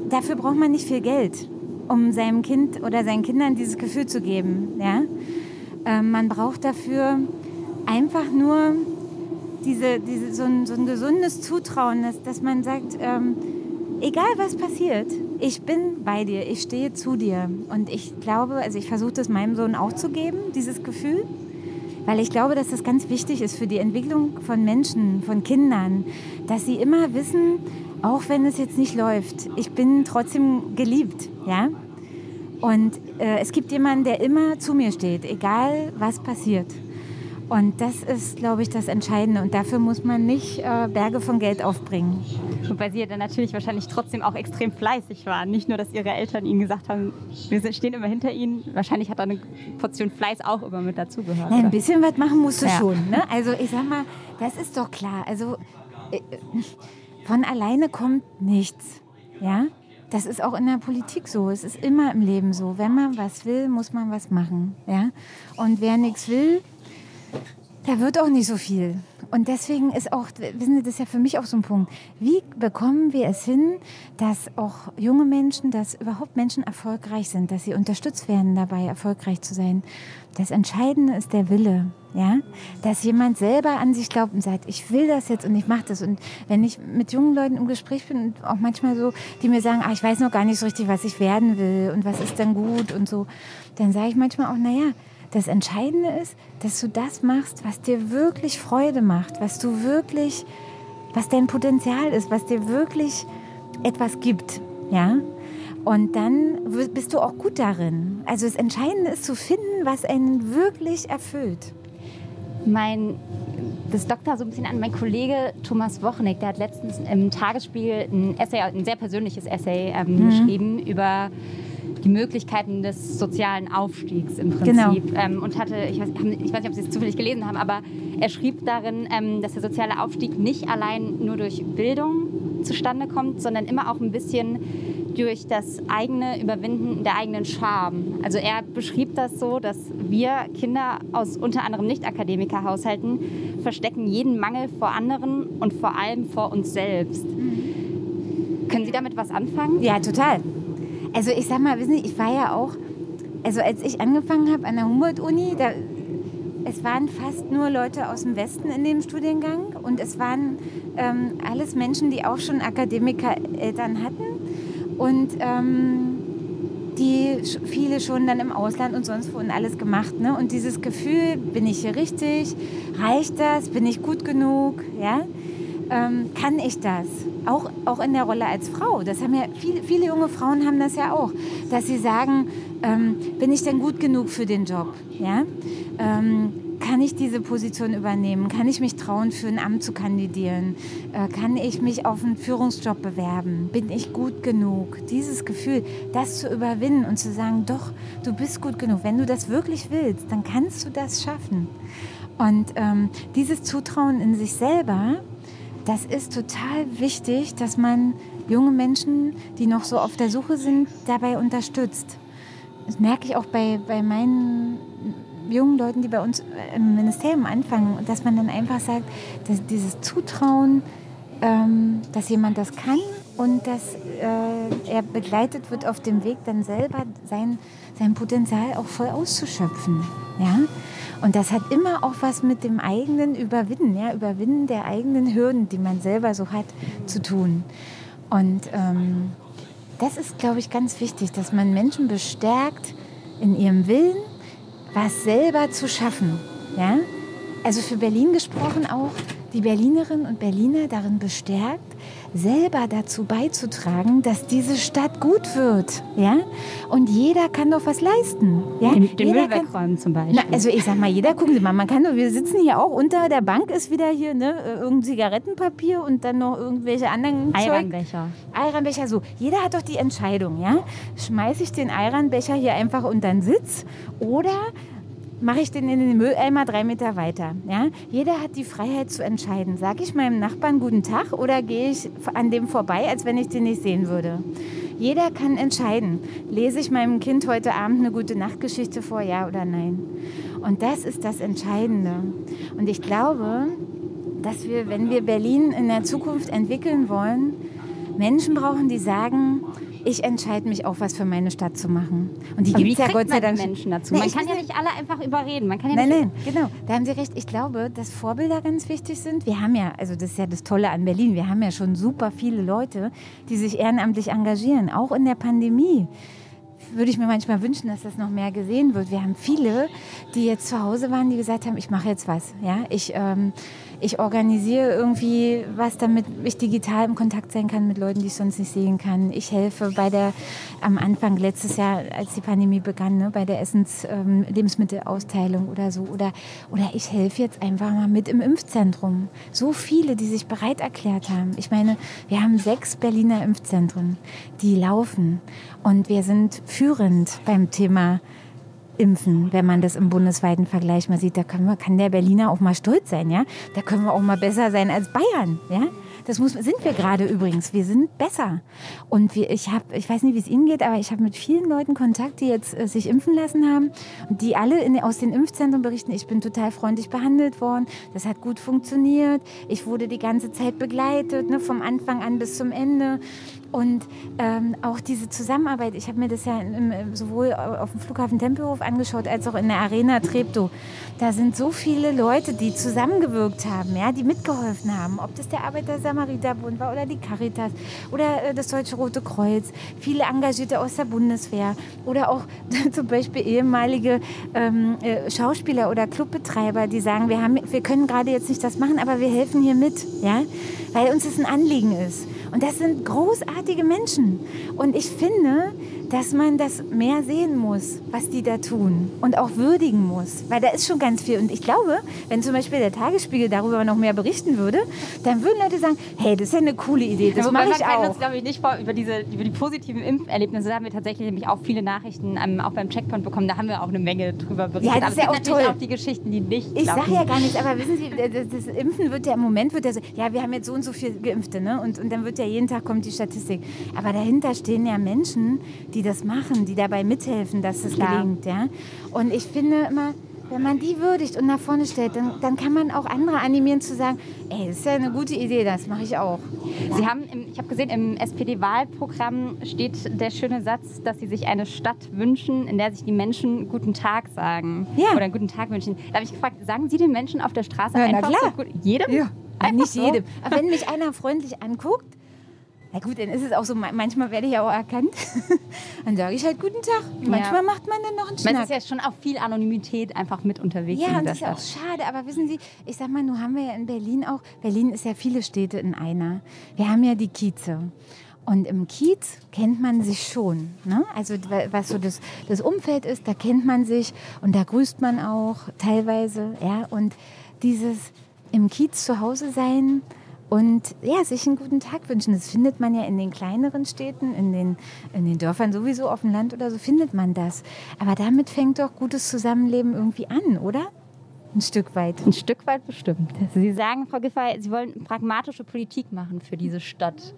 Dafür braucht man nicht viel Geld, um seinem Kind oder seinen Kindern dieses Gefühl zu geben. Ja? Ähm, man braucht dafür einfach nur diese, diese, so, ein, so ein gesundes Zutrauen, dass, dass man sagt, ähm, egal was passiert, ich bin bei dir, ich stehe zu dir. Und ich glaube, also ich versuche das meinem Sohn auch zu geben, dieses Gefühl, weil ich glaube, dass das ganz wichtig ist für die Entwicklung von Menschen, von Kindern, dass sie immer wissen, auch wenn es jetzt nicht läuft, ich bin trotzdem geliebt, ja. Und äh, es gibt jemanden, der immer zu mir steht, egal was passiert. Und das ist, glaube ich, das Entscheidende. Und dafür muss man nicht äh, Berge von Geld aufbringen. Wobei Sie ja dann natürlich wahrscheinlich trotzdem auch extrem fleißig waren. Nicht nur, dass Ihre Eltern Ihnen gesagt haben, wir stehen immer hinter Ihnen. Wahrscheinlich hat da eine Portion Fleiß auch immer mit dazugehört. Ja, ein bisschen was machen musst du ja. schon. Ne? Also ich sag mal, das ist doch klar. Also äh, von alleine kommt nichts. Ja? das ist auch in der Politik so. Es ist immer im Leben so. Wenn man was will, muss man was machen. Ja? Und wer nichts will, da wird auch nicht so viel. Und deswegen ist auch, wissen Sie, das ist ja für mich auch so ein Punkt. Wie bekommen wir es hin, dass auch junge Menschen, dass überhaupt Menschen erfolgreich sind, dass sie unterstützt werden dabei, erfolgreich zu sein? Das Entscheidende ist der Wille. Ja, dass jemand selber an sich glaubt und sagt, ich will das jetzt und ich mache das. Und wenn ich mit jungen Leuten im Gespräch bin und auch manchmal so, die mir sagen, ah, ich weiß noch gar nicht so richtig, was ich werden will und was ist denn gut und so, dann sage ich manchmal auch, naja, das Entscheidende ist, dass du das machst, was dir wirklich Freude macht, was du wirklich, was dein Potenzial ist, was dir wirklich etwas gibt. Ja? Und dann bist du auch gut darin. Also das Entscheidende ist zu finden, was einen wirklich erfüllt. Mein, das dockt da so ein bisschen an. Mein Kollege Thomas Wochnick, der hat letztens im Tagesspiel ein Essay, ein sehr persönliches Essay ähm, mhm. geschrieben über die Möglichkeiten des sozialen Aufstiegs im Prinzip. Genau. Ähm, und hatte, ich weiß, ich weiß, nicht, ob Sie es zufällig gelesen haben, aber er schrieb darin, ähm, dass der soziale Aufstieg nicht allein nur durch Bildung zustande kommt, sondern immer auch ein bisschen durch das eigene Überwinden der eigenen Scham. Also er beschrieb das so, dass wir Kinder aus unter anderem Nicht-Akademiker-Haushalten verstecken jeden Mangel vor anderen und vor allem vor uns selbst. Mhm. Können Sie damit was anfangen? Ja, total. Also ich sag mal, wissen Sie, ich war ja auch, also als ich angefangen habe an der Humboldt-Uni, da, es waren fast nur Leute aus dem Westen in dem Studiengang und es waren ähm, alles Menschen, die auch schon Akademiker-Eltern hatten und ähm, die viele schon dann im Ausland und sonst wo und alles gemacht. Ne? Und dieses Gefühl, bin ich hier richtig? Reicht das? Bin ich gut genug? Ja? Ähm, kann ich das? auch, auch in der Rolle als Frau. Das haben ja viele, viele junge Frauen haben das ja auch, dass sie sagen, ähm, bin ich denn gut genug für den Job? Ja? Ähm, kann ich diese Position übernehmen? Kann ich mich trauen, für ein Amt zu kandidieren? Äh, kann ich mich auf einen Führungsjob bewerben? Bin ich gut genug? Dieses Gefühl, das zu überwinden und zu sagen, doch, du bist gut genug. Wenn du das wirklich willst, dann kannst du das schaffen. Und ähm, dieses Zutrauen in sich selber, das ist total wichtig, dass man junge Menschen, die noch so auf der Suche sind, dabei unterstützt. Das merke ich auch bei, bei meinen jungen Leuten, die bei uns im Ministerium anfangen, dass man dann einfach sagt, dass dieses Zutrauen, ähm, dass jemand das kann und dass äh, er begleitet wird auf dem Weg, dann selber sein, sein Potenzial auch voll auszuschöpfen. Ja? Und das hat immer auch was mit dem eigenen Überwinden, ja, Überwinden der eigenen Hürden, die man selber so hat, zu tun. Und ähm, das ist, glaube ich, ganz wichtig, dass man Menschen bestärkt in ihrem Willen, was selber zu schaffen. Ja? Also für Berlin gesprochen auch, die Berlinerinnen und Berliner darin bestärkt, selber dazu beizutragen, dass diese Stadt gut wird. Ja? Und jeder kann doch was leisten. Ja? Den, den Müll wegräumen zum Beispiel. Na, also ich sag mal, jeder, gucken Sie mal, man kann doch, wir sitzen hier auch, unter der Bank ist wieder hier ne, irgendein Zigarettenpapier und dann noch irgendwelche anderen Eiranbecher. Eiranbecher, so. Jeder hat doch die Entscheidung, ja? Schmeiße ich den Eiranbecher hier einfach unter den Sitz oder mache ich den in den Mülleimer drei Meter weiter. Ja? Jeder hat die Freiheit zu entscheiden. Sage ich meinem Nachbarn guten Tag oder gehe ich an dem vorbei, als wenn ich den nicht sehen würde? Jeder kann entscheiden. Lese ich meinem Kind heute Abend eine gute Nachtgeschichte vor, ja oder nein? Und das ist das Entscheidende. Und ich glaube, dass wir, wenn wir Berlin in der Zukunft entwickeln wollen, Menschen brauchen, die sagen, ich entscheide mich auch, was für meine Stadt zu machen. Und die gibt es ja Gott sei Dank. Menschen dazu? Nee, man kann ja nicht alle einfach überreden. Man kann ja nein, nein, genau. Da haben Sie recht. Ich glaube, dass Vorbilder ganz wichtig sind. Wir haben ja, also das ist ja das Tolle an Berlin, wir haben ja schon super viele Leute, die sich ehrenamtlich engagieren, auch in der Pandemie würde ich mir manchmal wünschen, dass das noch mehr gesehen wird. Wir haben viele, die jetzt zu Hause waren, die gesagt haben, ich mache jetzt was. Ja, ich ähm, ich organisiere irgendwie was, damit ich digital im Kontakt sein kann mit Leuten, die ich sonst nicht sehen kann. Ich helfe bei der, am Anfang letztes Jahr, als die Pandemie begann, ne, bei der Essens-, ähm, Lebensmittelausteilung oder so. Oder, oder ich helfe jetzt einfach mal mit im Impfzentrum. So viele, die sich bereit erklärt haben. Ich meine, wir haben sechs Berliner Impfzentren, die laufen. Und wir sind führend beim Thema impfen, wenn man das im bundesweiten Vergleich mal sieht. Da können wir, kann der Berliner auch mal stolz sein, ja. Da können wir auch mal besser sein als Bayern, ja. Das muss, sind wir gerade übrigens. Wir sind besser. Und wir, ich habe, ich weiß nicht, wie es Ihnen geht, aber ich habe mit vielen Leuten Kontakt, die jetzt äh, sich impfen lassen haben die alle in, aus den Impfzentren berichten, ich bin total freundlich behandelt worden. Das hat gut funktioniert. Ich wurde die ganze Zeit begleitet, ne, vom Anfang an bis zum Ende. Und ähm, auch diese Zusammenarbeit, ich habe mir das ja im, sowohl auf dem Flughafen Tempelhof angeschaut, als auch in der Arena Treptow. Da sind so viele Leute, die zusammengewirkt haben, ja, die mitgeholfen haben. Ob das der Arbeiter-Samariter-Bund war oder die Caritas oder äh, das Deutsche Rote Kreuz. Viele Engagierte aus der Bundeswehr oder auch zum Beispiel ehemalige ähm, äh, Schauspieler oder Clubbetreiber, die sagen, wir, haben, wir können gerade jetzt nicht das machen, aber wir helfen hier mit, ja, weil uns das ein Anliegen ist. Und das sind großartige Menschen. Und ich finde, dass man das mehr sehen muss, was die da tun und auch würdigen muss, weil da ist schon ganz viel. Und ich glaube, wenn zum Beispiel der Tagesspiegel darüber noch mehr berichten würde, dann würden Leute sagen, hey, das ist ja eine coole Idee, das ja, mache ich auch. uns, glaube ich, nicht vor, über, diese, über die positiven Impferlebnisse haben wir tatsächlich nämlich auch viele Nachrichten ähm, auch beim Checkpoint bekommen. Da haben wir auch eine Menge drüber berichtet. Ja, das ist ja auch toll. auch die Geschichten, die nicht Ich sage ja gar nichts, aber wissen Sie, das, das, Impfen wird ja im Moment, wird ja so, ja, wir haben jetzt so und so viel Geimpfte, ne? und, und dann wird ja jeden Tag kommt die Statistik. Aber dahinter stehen ja Menschen, die das machen, die dabei mithelfen, dass es Klar. gelingt. Ja? Und ich finde immer, wenn man die würdigt und nach vorne stellt, dann, dann kann man auch andere animieren zu sagen, ey, das ist ja eine gute Idee, das mache ich auch. Sie haben, im, ich habe gesehen, im SPD-Wahlprogramm steht der schöne Satz, dass Sie sich eine Stadt wünschen, in der sich die Menschen guten Tag sagen. Ja. Oder einen guten Tag wünschen. Da habe ich gefragt, sagen Sie den Menschen auf der Straße ja, einfach so gut? Jedem? Ja. Nicht so? jedem. Aber wenn mich einer freundlich anguckt, na gut, dann ist es auch so, manchmal werde ich ja auch erkannt. dann sage ich halt guten Tag. Manchmal ja. macht man dann noch einen Schnack. Man ist ja schon auch viel Anonymität einfach mit unterwegs. Ja, und das ist ja auch schade. Aber wissen Sie, ich sag mal, nun haben wir ja in Berlin auch, Berlin ist ja viele Städte in einer. Wir haben ja die Kieze. Und im Kiez kennt man sich schon. Ne? Also was so das, das Umfeld ist, da kennt man sich und da grüßt man auch teilweise. Ja? Und dieses im Kiez zu Hause sein, und ja, sich einen guten Tag wünschen. Das findet man ja in den kleineren Städten, in den, in den Dörfern sowieso, auf dem Land oder so findet man das. Aber damit fängt doch gutes Zusammenleben irgendwie an, oder? Ein Stück weit. Ein Stück weit bestimmt. Sie sagen, Frau Giffey, Sie wollen pragmatische Politik machen für diese Stadt.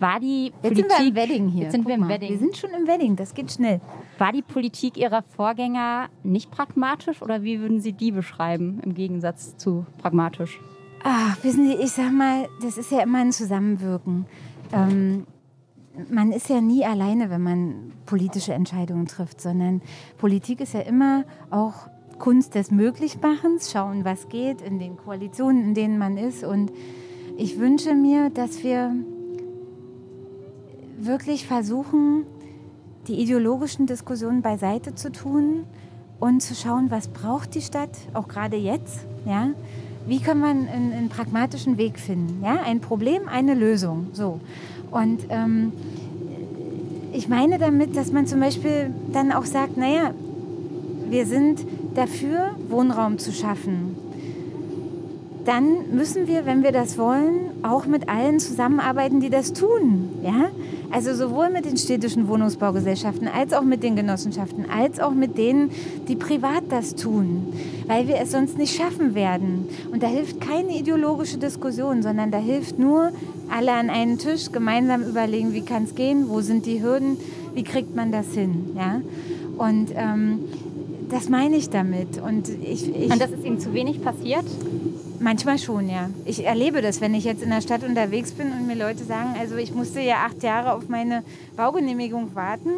War die Jetzt Politik, sind wir im Wedding hier. Jetzt sind wir im Wedding. Wir sind schon im Wedding, das geht schnell. War die Politik Ihrer Vorgänger nicht pragmatisch oder wie würden Sie die beschreiben im Gegensatz zu pragmatisch? Ach, wissen Sie, ich sag mal, das ist ja immer ein Zusammenwirken. Ähm, man ist ja nie alleine, wenn man politische Entscheidungen trifft, sondern Politik ist ja immer auch Kunst des Möglichmachens, schauen, was geht in den Koalitionen, in denen man ist. Und ich wünsche mir, dass wir wirklich versuchen, die ideologischen Diskussionen beiseite zu tun und zu schauen, was braucht die Stadt, auch gerade jetzt. Ja? Wie kann man einen, einen, pragmatischen Weg finden? Ja? Ein Problem, eine Lösung. So. Und ähm, ich meine damit, dass man zum Beispiel dann auch sagt, naja, wir sind dafür, Wohnraum zu schaffen. Dann müssen wir, wenn wir das wollen, auch mit allen zusammenarbeiten, die das tun. Ja? Also sowohl mit den städtischen Wohnungsbaugesellschaften als auch mit den Genossenschaften, als auch mit denen, die privat das tun, weil wir es sonst nicht schaffen werden. Und da hilft keine ideologische Diskussion, sondern da hilft nur alle an einen Tisch gemeinsam überlegen, wie kann es gehen, wo sind die Hürden, wie kriegt man das hin. Ja? Und ähm, das meine ich damit. Und, ich, ich Und das ist Ihnen zu wenig passiert? Manchmal schon, ja. Ich erlebe das, wenn ich jetzt in der Stadt unterwegs bin und mir Leute sagen, also ich musste ja acht Jahre auf meine Baugenehmigung warten,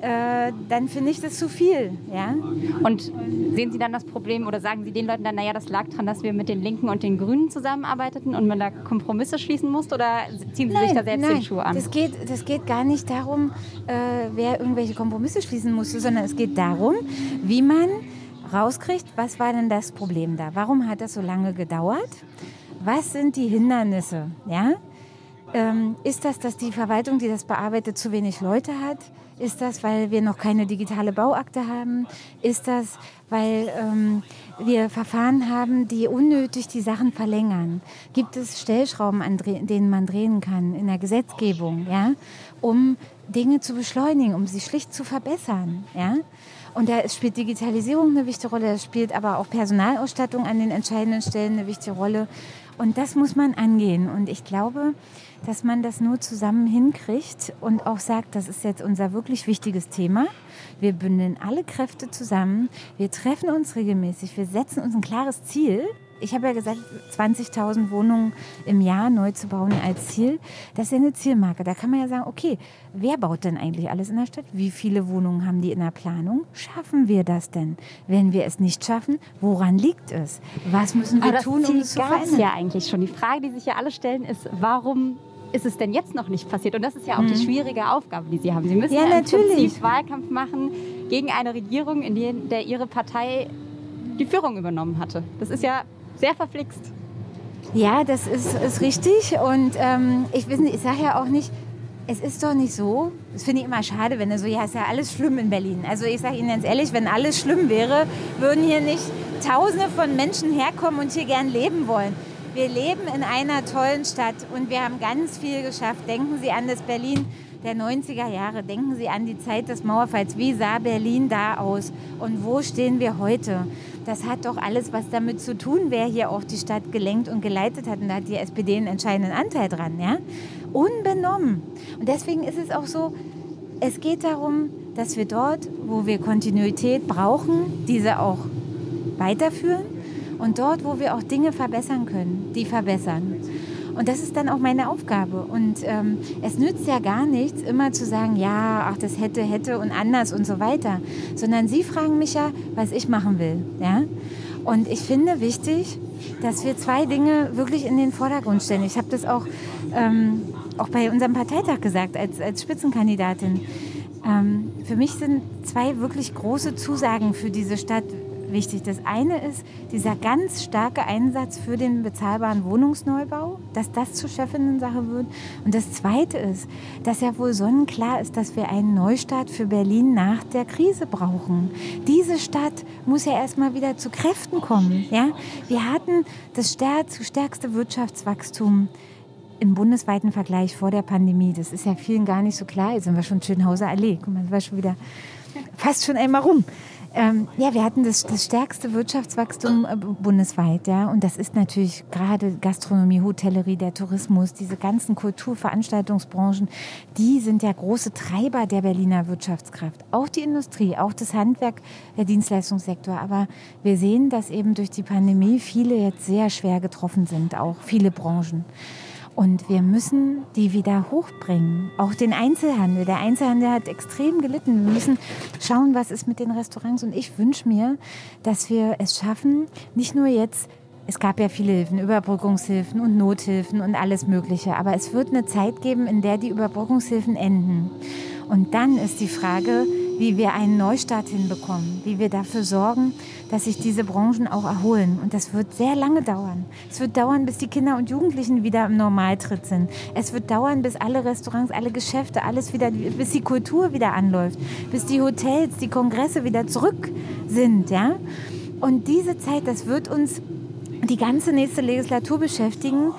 äh, dann finde ich das zu viel. Ja? Und sehen Sie dann das Problem oder sagen Sie den Leuten dann, naja, das lag daran, dass wir mit den Linken und den Grünen zusammenarbeiteten und man da Kompromisse schließen musste oder ziehen Sie nein, sich da selbst nein. den Schuh an? Das geht, das geht gar nicht darum, äh, wer irgendwelche Kompromisse schließen musste, sondern es geht darum, wie man rauskriegt, was war denn das Problem da? Warum hat das so lange gedauert? Was sind die Hindernisse? Ja? Ähm, ist das, dass die Verwaltung, die das bearbeitet, zu wenig Leute hat? Ist das, weil wir noch keine digitale Bauakte haben? Ist das, weil ähm, wir Verfahren haben, die unnötig die Sachen verlängern? Gibt es Stellschrauben, an denen man drehen kann in der Gesetzgebung, ja? um Dinge zu beschleunigen, um sie schlicht zu verbessern? Ja? Und da spielt Digitalisierung eine wichtige Rolle, da spielt aber auch Personalausstattung an den entscheidenden Stellen eine wichtige Rolle. Und das muss man angehen. Und ich glaube, dass man das nur zusammen hinkriegt und auch sagt, das ist jetzt unser wirklich wichtiges Thema. Wir bündeln alle Kräfte zusammen, wir treffen uns regelmäßig, wir setzen uns ein klares Ziel. Ich habe ja gesagt, 20.000 Wohnungen im Jahr neu zu bauen als Ziel. Das ist ja eine Zielmarke. Da kann man ja sagen, okay, wer baut denn eigentlich alles in der Stadt? Wie viele Wohnungen haben die in der Planung? Schaffen wir das denn? Wenn wir es nicht schaffen, woran liegt es? Was müssen wir Aber tun, das um Ziel es zu verändern? ja eigentlich schon. Die Frage, die sich ja alle stellen, ist, warum ist es denn jetzt noch nicht passiert? Und das ist ja auch die schwierige Aufgabe, die Sie haben. Sie müssen Mhm. Ja, ja, im. Prinzip Wahlkampf machen gegen eine Regierung, in der, der Ihre Partei die Führung übernommen hatte. Das ist ja sehr verflixt. Ja, das ist, ist richtig. Und ähm, ich, ich sage ja auch nicht, es ist doch nicht so. Das finde ich immer schade, wenn er so, ja, ist ja alles schlimm in Berlin. Also ich sage Ihnen ganz ehrlich, wenn alles schlimm wäre, würden hier nicht Tausende von Menschen herkommen und hier gern leben wollen. Wir leben in einer tollen Stadt und wir haben ganz viel geschafft. Denken Sie an das Berlin der 90er Jahre. Denken Sie an die Zeit des Mauerfalls. Wie sah Berlin da aus? Und wo stehen wir heute? Das hat doch alles was damit zu tun, wer hier auch die Stadt gelenkt und geleitet hat. Und da hat die SPD einen entscheidenden Anteil dran. Ja? Unbenommen. Und deswegen ist es auch so, es geht darum, dass wir dort, wo wir Kontinuität brauchen, diese auch weiterführen. Und dort, wo wir auch Dinge verbessern können, die verbessern. Und das ist dann auch meine Aufgabe. Und ähm, es nützt ja gar nichts, immer zu sagen, ja, ach, das hätte, hätte und anders und so weiter. Sondern Sie fragen mich ja, was ich machen will. Ja? Und ich finde wichtig, dass wir zwei Dinge wirklich in den Vordergrund stellen. Ich habe das auch, ähm, auch bei unserem Parteitag gesagt, als, als Spitzenkandidatin. Ähm, für mich sind zwei wirklich große Zusagen für diese Stadt wichtig. Das eine ist dieser ganz starke Einsatz für den bezahlbaren Wohnungsneubau, dass das zur Chefinnen-Sache wird. Und das zweite ist, dass ja wohl sonnenklar ist, dass wir einen Neustart für Berlin nach der Krise brauchen. Diese Stadt muss ja erstmal wieder zu Kräften kommen. Ja? Wir hatten das stärkste Wirtschaftswachstum im bundesweiten Vergleich vor der Pandemie. Das ist ja vielen gar nicht so klar. Jetzt sind wir schon Schönhauser Allee. Guck mal, das war schon wieder fast schon einmal rum. Ähm, ja, wir hatten das, das stärkste Wirtschaftswachstum äh, bundesweit, ja. Und das ist natürlich gerade Gastronomie, Hotellerie, der Tourismus, diese ganzen Kulturveranstaltungsbranchen, die sind ja große Treiber der Berliner Wirtschaftskraft. Auch die Industrie, auch das Handwerk, der Dienstleistungssektor. Aber wir sehen, dass eben durch die Pandemie viele jetzt sehr schwer getroffen sind, auch viele Branchen. Und wir müssen die wieder hochbringen. Auch den Einzelhandel. Der Einzelhandel hat extrem gelitten. Wir müssen schauen, was ist mit den Restaurants. Und ich wünsche mir, dass wir es schaffen, nicht nur jetzt, es gab ja viele Hilfen, Überbrückungshilfen und Nothilfen und alles Mögliche. Aber es wird eine Zeit geben, in der die Überbrückungshilfen enden. Und dann ist die Frage, wie wir einen Neustart hinbekommen, wie wir dafür sorgen, dass sich diese Branchen auch erholen. Und das wird sehr lange dauern. Es wird dauern, bis die Kinder und Jugendlichen wieder im Normaltritt sind. Es wird dauern, bis alle Restaurants, alle Geschäfte, alles wieder, bis die Kultur wieder anläuft, bis die Hotels, die Kongresse wieder zurück sind. Ja? Und diese Zeit, das wird uns die ganze nächste Legislatur beschäftigen,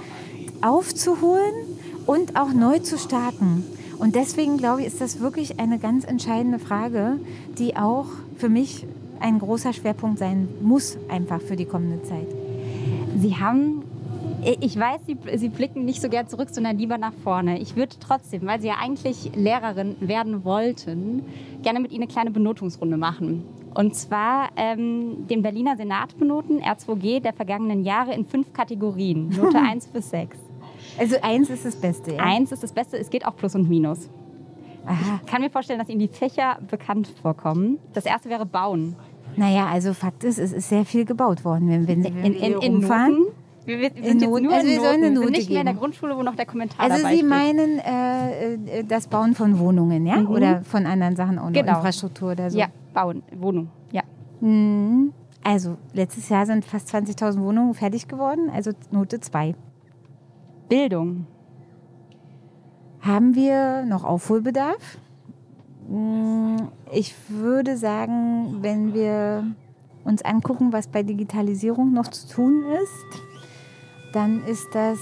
aufzuholen und auch neu zu starten. Und deswegen glaube ich, ist das wirklich eine ganz entscheidende Frage, die auch für mich ein großer Schwerpunkt sein muss, einfach für die kommende Zeit. Sie haben, ich weiß, Sie, Sie blicken nicht so gern zurück, sondern lieber nach vorne. Ich würde trotzdem, weil Sie ja eigentlich Lehrerin werden wollten, gerne mit Ihnen eine kleine Benotungsrunde machen. Und zwar ähm, den Berliner Senat benoten, R2G der vergangenen Jahre in fünf Kategorien, Note 1 bis 6. Also eins ist das Beste. Ja? Eins ist das Beste, es geht auch Plus und Minus. Aha. Ich kann mir vorstellen, dass Ihnen die Fächer bekannt vorkommen. Das erste wäre Bauen. Naja, also Fakt ist, es ist sehr viel gebaut worden, wenn, wenn, wenn In, in, in rumfahren. Noten. Wir, wir sind Noten. nur Also wir sollen eine Note nicht mehr in der. Grundschule, wo noch der Kommentar Also Sie steht. meinen äh, äh, das Bauen von Wohnungen, ja? Mhm. Oder von anderen Sachen auch noch, Genau. Infrastruktur oder so? Ja, bauen, Wohnung, ja. Mhm. Also letztes Jahr sind fast 20.000 Wohnungen fertig geworden, also Note 2. Bildung. Haben wir noch Aufholbedarf? Mm, Ich würde sagen, wenn wir uns angucken, was bei Digitalisierung noch zu tun ist, dann ist das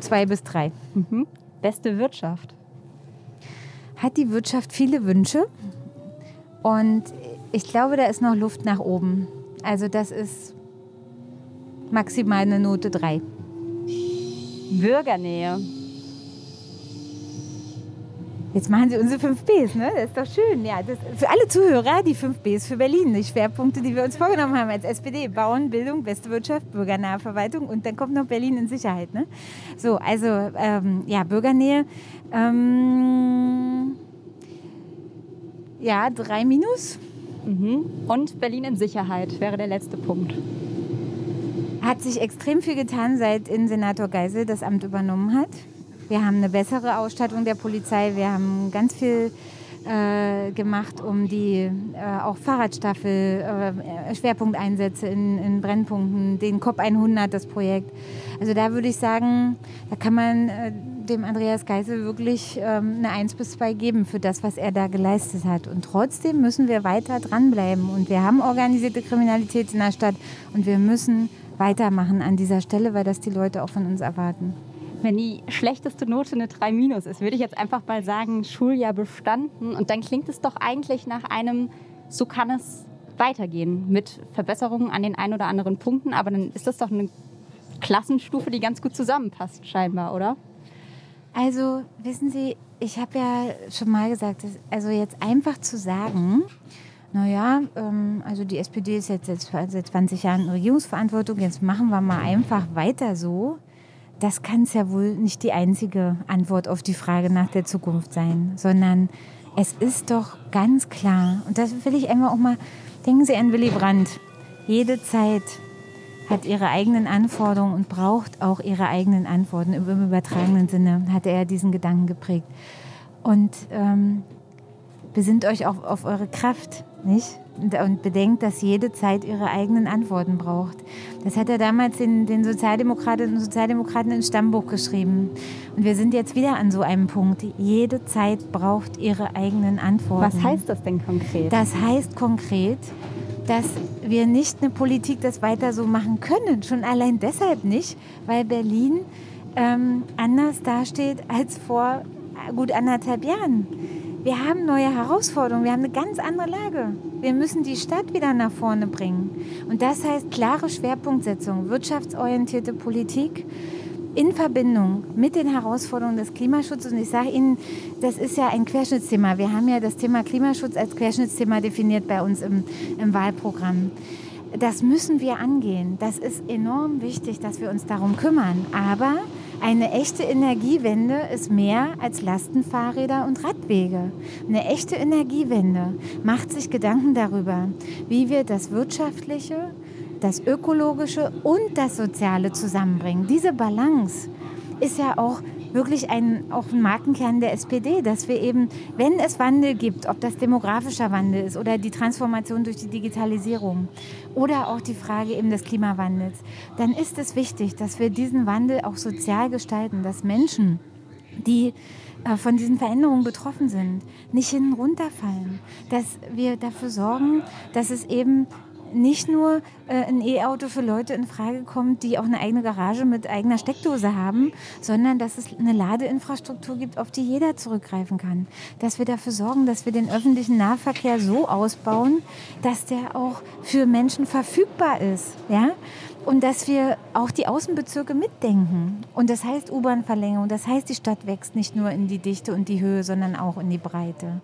zwei bis drei. Mhm. Beste Wirtschaft. Hat die Wirtschaft viele Wünsche und ich glaube, da ist noch Luft nach oben. Also das ist maximal eine Note 3. Bürgernähe. Jetzt machen Sie unsere 5 Bs, ne? Das ist doch schön. Ja, das, für alle Zuhörer, die 5 Bs für Berlin, die Schwerpunkte, die wir uns vorgenommen haben als SPD. Bauen, Bildung, beste Wirtschaft, bürgernahe Verwaltung und dann kommt noch Berlin in Sicherheit, ne? So, also, ähm, ja, Bürgernähe. Ähm, ja, 3 minus. Mhm. Und Berlin in Sicherheit wäre der letzte Punkt. Hat sich extrem viel getan, seit Innensenator Geisel das Amt übernommen hat. Wir haben eine bessere Ausstattung der Polizei. Wir haben ganz viel äh, gemacht, um die äh, auch Fahrradstaffel, äh, Schwerpunkteinsätze in, in, Brennpunkten, den COP 100, das Projekt. Also da würde ich sagen, da kann man äh, dem Andreas Geisel wirklich ähm, eine 1 bis 2 geben für das, was er da geleistet hat. Und trotzdem müssen wir weiter dranbleiben. Und wir haben organisierte Kriminalität in der Stadt und wir müssen weitermachen an dieser Stelle, weil das die Leute auch von uns erwarten. Wenn die schlechteste Note eine 3 minus ist, würde ich jetzt einfach mal sagen, Schuljahr bestanden. Und dann klingt es doch eigentlich nach einem, so kann es weitergehen mit Verbesserungen an den ein oder anderen Punkten. Aber dann ist das doch eine Klassenstufe, die ganz gut zusammenpasst, scheinbar, oder? Also, wissen Sie, ich habe ja schon mal gesagt, also jetzt einfach zu sagen, naja, ähm, also die SPD ist jetzt seit 20 Jahren in Regierungsverantwortung, jetzt machen wir mal einfach weiter so. Das kann es ja wohl nicht die einzige Antwort auf die Frage nach der Zukunft sein, sondern es ist doch ganz klar, und das will ich einmal auch mal, denken Sie an Willy Brandt, jede Zeit hat ihre eigenen Anforderungen und braucht auch ihre eigenen Antworten. Im übertragenen Sinne hat er diesen Gedanken geprägt. Und ähm, besinnt euch auch auf eure Kraft, nicht? Und, bedenkt, dass jede Zeit ihre eigenen Antworten braucht. Das hat er damals den, den Sozialdemokratinnen und Sozialdemokraten ins Stammbuch geschrieben. Und wir sind jetzt wieder an so einem Punkt. Jede Zeit braucht ihre eigenen Antworten. Was heißt das denn konkret? Das heißt konkret, dass wir nicht eine Politik das weiter so machen können. Schon allein deshalb nicht, weil Berlin ähm, anders dasteht als vor gut anderthalb Jahren. Wir haben neue Herausforderungen, wir haben eine ganz andere Lage. Wir müssen die Stadt wieder nach vorne bringen. Und das heißt klare Schwerpunktsetzung, wirtschaftsorientierte Politik, in Verbindung mit den Herausforderungen des Klimaschutzes, und ich sage Ihnen, das ist ja ein Querschnittsthema. Wir haben ja das Thema Klimaschutz als Querschnittsthema definiert bei uns im, im Wahlprogramm. Das müssen wir angehen. Das ist enorm wichtig, dass wir uns darum kümmern. Aber eine echte Energiewende ist mehr als Lastenfahrräder und Radwege. Eine echte Energiewende macht sich Gedanken darüber, wie wir das Wirtschaftliche, das Ökologische und das Soziale zusammenbringen. Diese Balance ist ja auch wirklich ein, auch ein Markenkern der SPD, dass wir eben, wenn es Wandel gibt, ob das demografischer Wandel ist oder die Transformation durch die Digitalisierung oder auch die Frage eben des Klimawandels, dann ist es wichtig, dass wir diesen Wandel auch sozial gestalten, dass Menschen, die äh, von diesen Veränderungen betroffen sind, nicht hinten runterfallen, dass wir dafür sorgen, dass es eben nicht nur äh, ein E-Auto für Leute in Frage kommt, die auch eine eigene Garage mit eigener Steckdose haben, sondern dass es eine Ladeinfrastruktur gibt, auf die jeder zurückgreifen kann. Dass wir dafür sorgen, dass wir den öffentlichen Nahverkehr so ausbauen, dass der auch für Menschen verfügbar ist. Ja? Und dass wir auch die Außenbezirke mitdenken. Und das heißt U-Bahn-Verlängerung, das heißt, die Stadt wächst nicht nur in die Dichte und die Höhe, sondern auch in die Breite.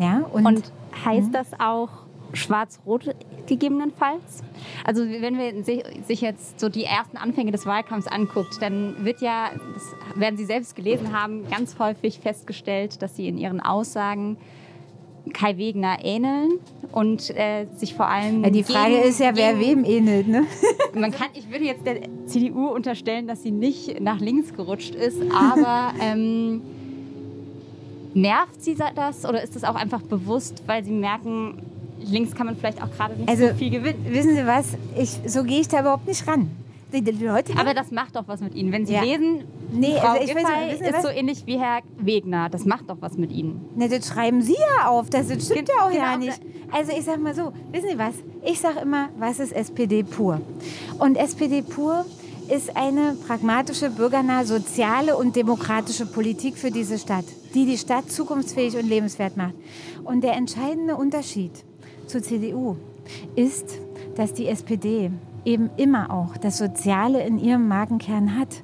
Ja? Und, und heißt das auch, schwarz-rot gegebenenfalls. Also wenn man sich jetzt so die ersten Anfänge des Wahlkampfs anguckt, dann wird ja, das werden Sie selbst gelesen haben, ganz häufig festgestellt, dass Sie in Ihren Aussagen Kai Wegner ähneln und äh, sich vor allem. Ja, die Frage gegen, ist ja, wer wem ähnelt, ne? Man kann, ich würde jetzt der CDU unterstellen, dass sie nicht nach links gerutscht ist, aber ähm, nervt sie das oder ist das auch einfach bewusst, weil sie merken, links kann man vielleicht auch gerade nicht also, so viel gewinnen. Wissen Sie was? Ich, so gehe ich da überhaupt nicht ran. Die, die Leute Aber das macht doch was mit Ihnen. Wenn Sie ja. lesen, nee, Frau also ich Giffey weiß, ist was? so ähnlich wie Herr Wegner. Das macht doch was mit Ihnen. Ne, das schreiben Sie ja auf. Das stimmt ja auch genau. ja nicht. Also ich sage mal so, wissen Sie was? Ich sage immer, was ist SPD pur? Und SPD pur ist eine pragmatische, bürgernahe, soziale und demokratische Politik für diese Stadt, die die Stadt zukunftsfähig und lebenswert macht. Und der entscheidende Unterschied zur CDU ist, dass die SPD eben immer auch das Soziale in ihrem Magenkern hat.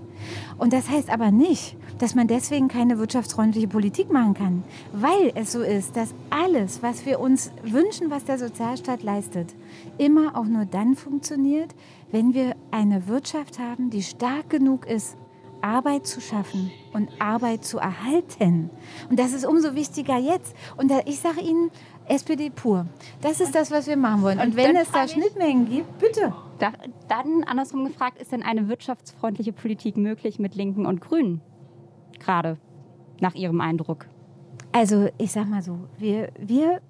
Und das heißt aber nicht, dass man deswegen keine wirtschaftsfreundliche Politik machen kann, weil es so ist, dass alles, was wir uns wünschen, was der Sozialstaat leistet, immer auch nur dann funktioniert, wenn wir eine Wirtschaft haben, die stark genug ist, Arbeit zu schaffen und Arbeit zu erhalten. Und das ist umso wichtiger jetzt. Und ich sage Ihnen, SPD pur. Das ist das, was wir machen wollen. Und, und wenn es da Schnittmengen gibt, bitte. Da, dann andersrum gefragt, ist denn eine wirtschaftsfreundliche Politik möglich mit Linken und Grünen? Gerade nach Ihrem Eindruck. Also ich sag mal so, wir, wir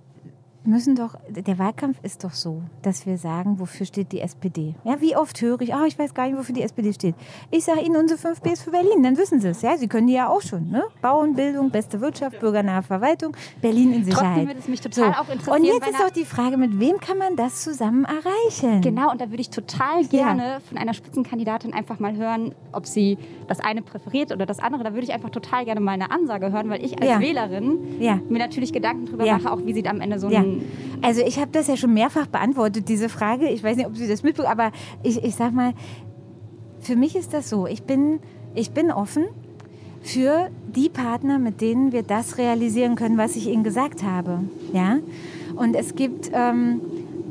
müssen doch, der Wahlkampf ist doch so, dass wir sagen, wofür steht die SPD. Ja, wie oft höre ich, oh, ich weiß gar nicht, wofür die SPD steht. Ich sage Ihnen unsere 5 Bs für Berlin, dann wissen Sie es. Ja, Sie können die ja auch schon. Ne? Bauen, Bildung, beste Wirtschaft, bürgernahe Verwaltung, Berlin in Sicherheit. Trotzdem würde es mich total so. auch interessieren. Und jetzt ist auch die Frage, mit wem kann man das zusammen erreichen? Genau, und da würde ich total gerne ja. von einer Spitzenkandidatin einfach mal hören, ob sie das eine präferiert oder das andere. Da würde ich einfach total gerne mal eine Ansage hören, weil ich als ja. Wählerin ja. mir natürlich Gedanken darüber mache, auch wie sieht am Ende so ein also ich habe das ja schon mehrfach beantwortet, diese Frage. Ich weiß nicht, ob Sie das mitbekommen, aber ich, ich sag mal, für mich ist das so. Ich bin, ich bin offen für die Partner, mit denen wir das realisieren können, was ich Ihnen gesagt habe. Ja? Und es gibt ähm,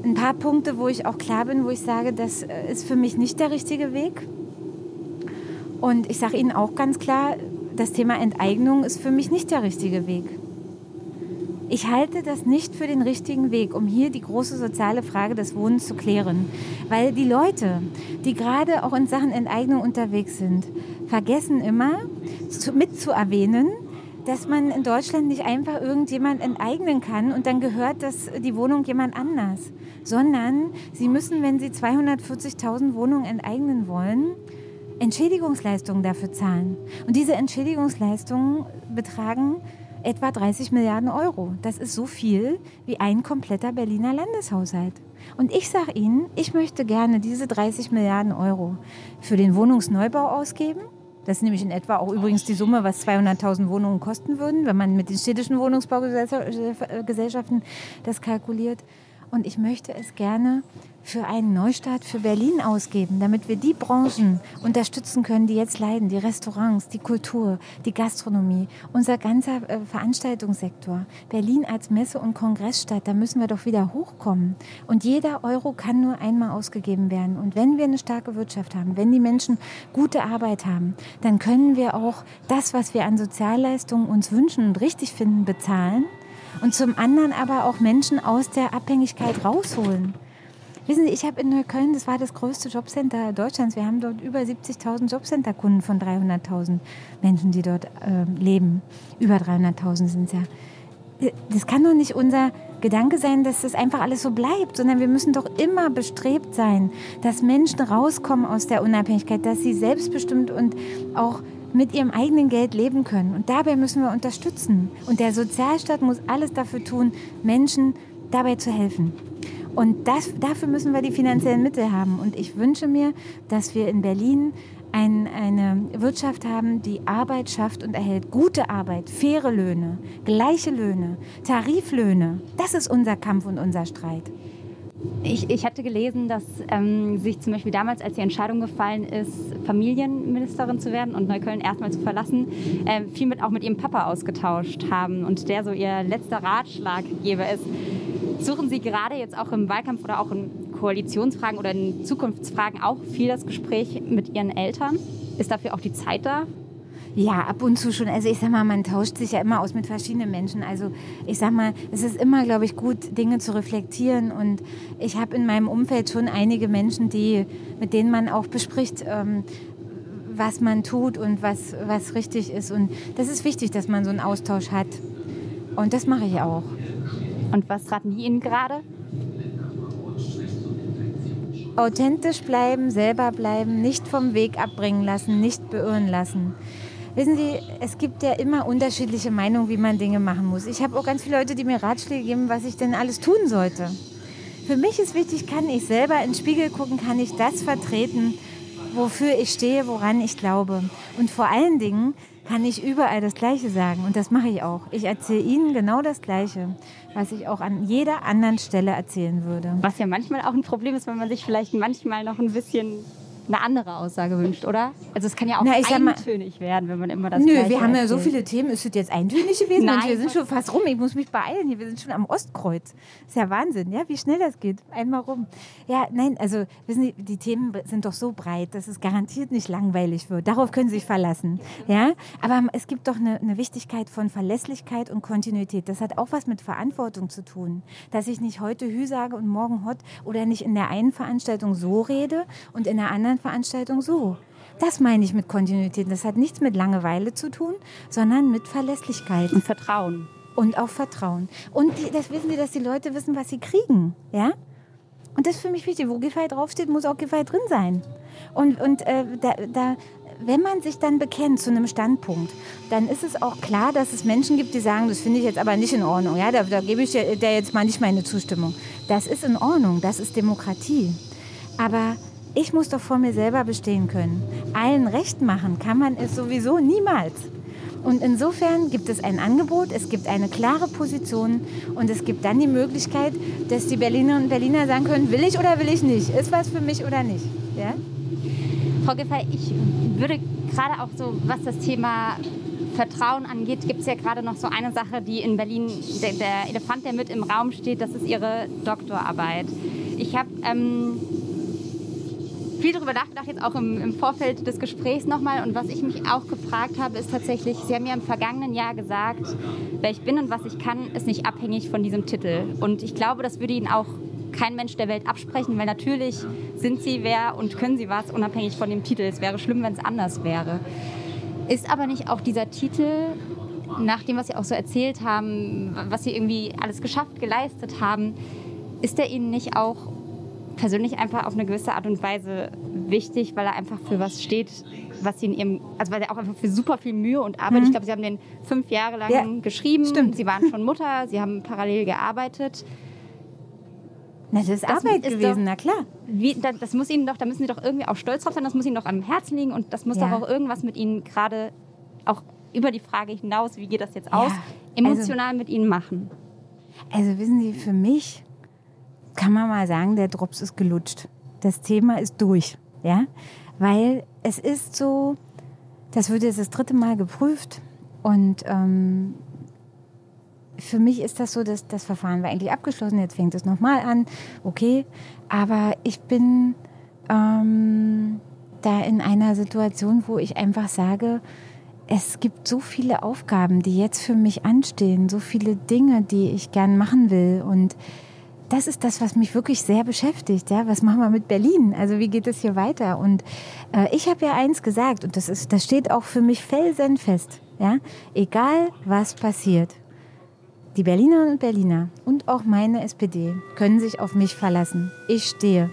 ein paar Punkte, wo ich auch klar bin, wo ich sage, das äh, ist für mich nicht der richtige Weg. Und ich sage Ihnen auch ganz klar, das Thema Enteignung ist für mich nicht der richtige Weg. Ich halte das nicht für den richtigen Weg, um hier die große soziale Frage des Wohnens zu klären. Weil die Leute, die gerade auch in Sachen Enteignung unterwegs sind, vergessen immer mitzuerwähnen, dass man in Deutschland nicht einfach irgendjemand enteignen kann und dann gehört das, die Wohnung jemand anders, sondern sie müssen, wenn sie 240.000 Wohnungen enteignen wollen, Entschädigungsleistungen dafür zahlen. Und diese Entschädigungsleistungen betragen etwa 30 Milliarden Euro. Das ist so viel wie ein kompletter Berliner Landeshaushalt. Und ich sage Ihnen, ich möchte gerne diese 30 Milliarden Euro für den Wohnungsneubau ausgeben. Das ist nämlich in etwa auch übrigens die Summe, was 200.000 Wohnungen kosten würden, wenn man mit den städtischen Wohnungsbaugesellschaften das kalkuliert. Und ich möchte es gerne für einen Neustart für Berlin ausgeben, damit wir die Branchen unterstützen können, die jetzt leiden, die Restaurants, die Kultur, die Gastronomie, unser ganzer äh, Veranstaltungssektor. Berlin als Messe- und Kongressstadt, da müssen wir doch wieder hochkommen. Und jeder Euro kann nur einmal ausgegeben werden. Und wenn wir eine starke Wirtschaft haben, wenn die Menschen gute Arbeit haben, dann können wir auch das, was wir an Sozialleistungen uns wünschen und richtig finden, bezahlen. Und zum anderen aber auch Menschen aus der Abhängigkeit rausholen. Wissen Sie, ich habe in Neukölln, das war das größte Jobcenter Deutschlands. Wir haben dort über 70.000 Jobcenter-Kunden von 300.000 Menschen, die dort äh, leben. Über 300.000 sind es ja. Das kann doch nicht unser Gedanke sein, dass das einfach alles so bleibt, sondern wir müssen doch immer bestrebt sein, dass Menschen rauskommen aus der Unabhängigkeit, dass sie selbstbestimmt und auch mit ihrem eigenen Geld leben können. Und dabei müssen wir unterstützen. Und der Sozialstaat muss alles dafür tun, Menschen dabei zu helfen. Und das, dafür müssen wir die finanziellen Mittel haben. Und ich wünsche mir, dass wir in Berlin ein, eine Wirtschaft haben, die Arbeit schafft und erhält. Gute Arbeit, faire Löhne, gleiche Löhne, Tariflöhne. Das ist unser Kampf und unser Streit. Ich, ich hatte gelesen, dass ähm, sich zum Beispiel damals, als die Entscheidung gefallen ist, Familienministerin zu werden und Neukölln erstmal zu verlassen, äh, viel mit, auch mit ihrem Papa ausgetauscht haben und der so ihr letzter Ratschlaggeber ist. Suchen Sie gerade jetzt auch im Wahlkampf oder auch in Koalitionsfragen oder in Zukunftsfragen auch viel das Gespräch mit Ihren Eltern? Ist dafür auch die Zeit da? Ja, ab und zu schon. Also ich sag mal, man tauscht sich ja immer aus mit verschiedenen Menschen. Also ich sag mal, es ist immer, glaube ich, gut, Dinge zu reflektieren. Und ich habe in meinem Umfeld schon einige Menschen, die, mit denen man auch bespricht, ähm, was man tut und was, was richtig ist. Und das ist wichtig, dass man so einen Austausch hat. Und das mache ich auch. Und was raten die Ihnen gerade? Authentisch bleiben, selber bleiben, nicht vom Weg abbringen lassen, nicht beirren lassen. Wissen Sie, es gibt ja immer unterschiedliche Meinungen, wie man Dinge machen muss. Ich habe auch ganz viele Leute, die mir Ratschläge geben, was ich denn alles tun sollte. Für mich ist wichtig, kann ich selber in den Spiegel gucken, kann ich das vertreten, wofür ich stehe, woran ich glaube. Und vor allen Dingen kann ich überall das Gleiche sagen. Und das mache ich auch. Ich erzähle Ihnen genau das Gleiche, was ich auch an jeder anderen Stelle erzählen würde. Was ja manchmal auch ein Problem ist, wenn man sich vielleicht manchmal noch ein bisschen eine andere Aussage wünscht, oder? Also es kann ja auch Na, sag mal- eintönig werden, wenn man immer das Nö, Gleiche wir haben ja so erzählt. viele Themen. Ist das jetzt eintönig gewesen? Nein. Mensch, wir sind schon fast rum. Ich muss mich beeilen hier. Wir sind schon am Ostkreuz. Ist ja Wahnsinn, ja, wie schnell das geht. Einmal rum. Ja, nein, also wissen Sie, die Themen sind doch so breit, dass es garantiert nicht langweilig wird. Darauf können Sie sich verlassen. Ja, aber es gibt doch eine, eine Wichtigkeit von Verlässlichkeit und Kontinuität. Das hat auch was mit Verantwortung zu tun. Dass ich nicht heute Hü sage und morgen Hot oder nicht in der einen Veranstaltung so rede und in der anderen Veranstaltung so. Das meine ich mit Kontinuität. Das hat nichts mit Langeweile zu tun, sondern mit Verlässlichkeit Und Vertrauen. und auch Vertrauen. Und die, das wissen Sie, dass die Leute wissen, was sie kriegen. Ja? Und das ist für mich wichtig. Wo Giffey draufsteht, muss auch Giffey drin sein. Und, und äh, da, da, wenn man sich dann bekennt zu einem Standpunkt, dann ist es auch klar, dass es Menschen gibt, die sagen, das finde ich jetzt aber nicht in Ordnung. Ja? Da, da gebe ich der jetzt mal nicht meine Zustimmung. Das ist in Ordnung, das ist Demokratie. Aber ich muss doch vor mir selber bestehen können. Allen recht machen kann man es sowieso niemals. Und insofern gibt es ein Angebot, es gibt eine klare Position und es gibt dann die Möglichkeit, dass die Berlinerinnen und Berliner sagen können, will ich oder will ich nicht? Ist was für mich oder nicht? Ja? Frau Giffey, ich würde gerade auch so, was das Thema Vertrauen angeht, gibt es ja gerade noch so eine Sache, die in Berlin, der, der Elefant, der mit im Raum steht, das ist Ihre Doktorarbeit. Ich habe ähm, viel darüber nachgedacht, jetzt auch im, im Vorfeld des Gesprächs nochmal. Und was ich mich auch gefragt habe, ist tatsächlich, Sie haben ja im vergangenen Jahr gesagt, wer ich bin und was ich kann, ist nicht abhängig von diesem Titel. Und ich glaube, das würde Ihnen auch kein Mensch der Welt absprechen, weil natürlich sind Sie wer und können Sie was, unabhängig von dem Titel. Es wäre schlimm, wenn es anders wäre. Ist aber nicht auch dieser Titel, nach dem, was Sie auch so erzählt haben, was Sie irgendwie alles geschafft, geleistet haben, ist der Ihnen nicht auch persönlich einfach auf eine gewisse Art und Weise wichtig, weil er einfach für was steht, was Sie in Ihrem, also weil er auch einfach für super viel Mühe und Arbeit, ich glaube, Sie haben den fünf Jahre lang Ja, geschrieben, stimmt. Sie waren schon Mutter, Sie haben parallel gearbeitet. Na, das ist Das Arbeit ist gewesen, doch- na klar. Wie, da, das muss Ihnen doch, da müssen Sie doch irgendwie auch stolz drauf sein, das muss Ihnen doch am Herzen liegen und das muss Ja. doch auch irgendwas mit Ihnen gerade auch über die Frage hinaus, wie geht das jetzt aus, Ja, also- emotional mit Ihnen machen. Also wissen Sie, für mich kann man mal sagen, der Drops ist gelutscht. Das Thema ist durch, ja, weil es ist so, das wird jetzt das dritte Mal geprüft und ähm, für mich ist das so, dass das Verfahren war eigentlich abgeschlossen, jetzt fängt es nochmal an, okay, aber ich bin ähm, da in einer Situation, wo ich einfach sage, es gibt so viele Aufgaben, die jetzt für mich anstehen, so viele Dinge, die ich gern machen will. Und das ist das, was mich wirklich sehr beschäftigt. Ja, was machen wir mit Berlin? Also wie geht es hier weiter? Und äh, ich habe ja eins gesagt und das ist, das steht auch für mich felsenfest. Ja, egal was passiert, die Berlinerinnen und Berliner und auch meine SPD können sich auf mich verlassen. Ich stehe.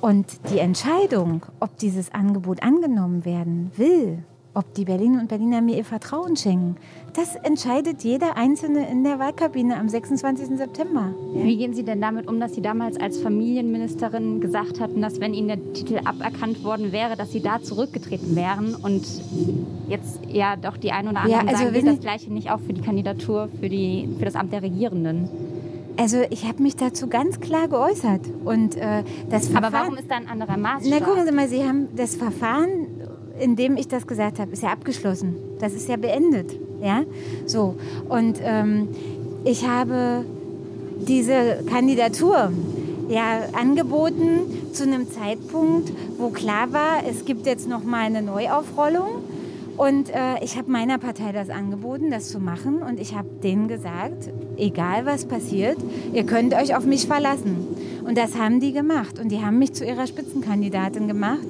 Und die Entscheidung, ob dieses Angebot angenommen werden will, ob die Berlinerinnen und Berliner mir ihr Vertrauen schenken, das entscheidet jeder Einzelne in der Wahlkabine am 26. September. Wie gehen Sie denn damit um, dass Sie damals als Familienministerin gesagt hatten, dass wenn Ihnen der Titel aberkannt worden wäre, dass Sie da zurückgetreten wären und jetzt ja doch die ein oder Ja, anderen also sagen, wissen gilt das Gleiche nicht auch für die Kandidatur für, die, für das Amt der Regierenden. Also ich habe mich dazu ganz klar geäußert. Und äh, das Verfahren, Aber warum ist da ein anderer Maßstab? Na, gucken Sie mal, Sie haben das Verfahren, in dem ich das gesagt habe, ist ja abgeschlossen. Das ist ja beendet. Ja, so. Und ähm, ich habe diese Kandidatur ja angeboten zu einem Zeitpunkt, wo klar war, es gibt jetzt noch mal eine Neuaufrollung. Und äh, ich habe meiner Partei das angeboten, das zu machen. Und ich habe denen gesagt, egal was passiert, ihr könnt euch auf mich verlassen. Und das haben die gemacht. Und die haben mich zu ihrer Spitzenkandidatin gemacht.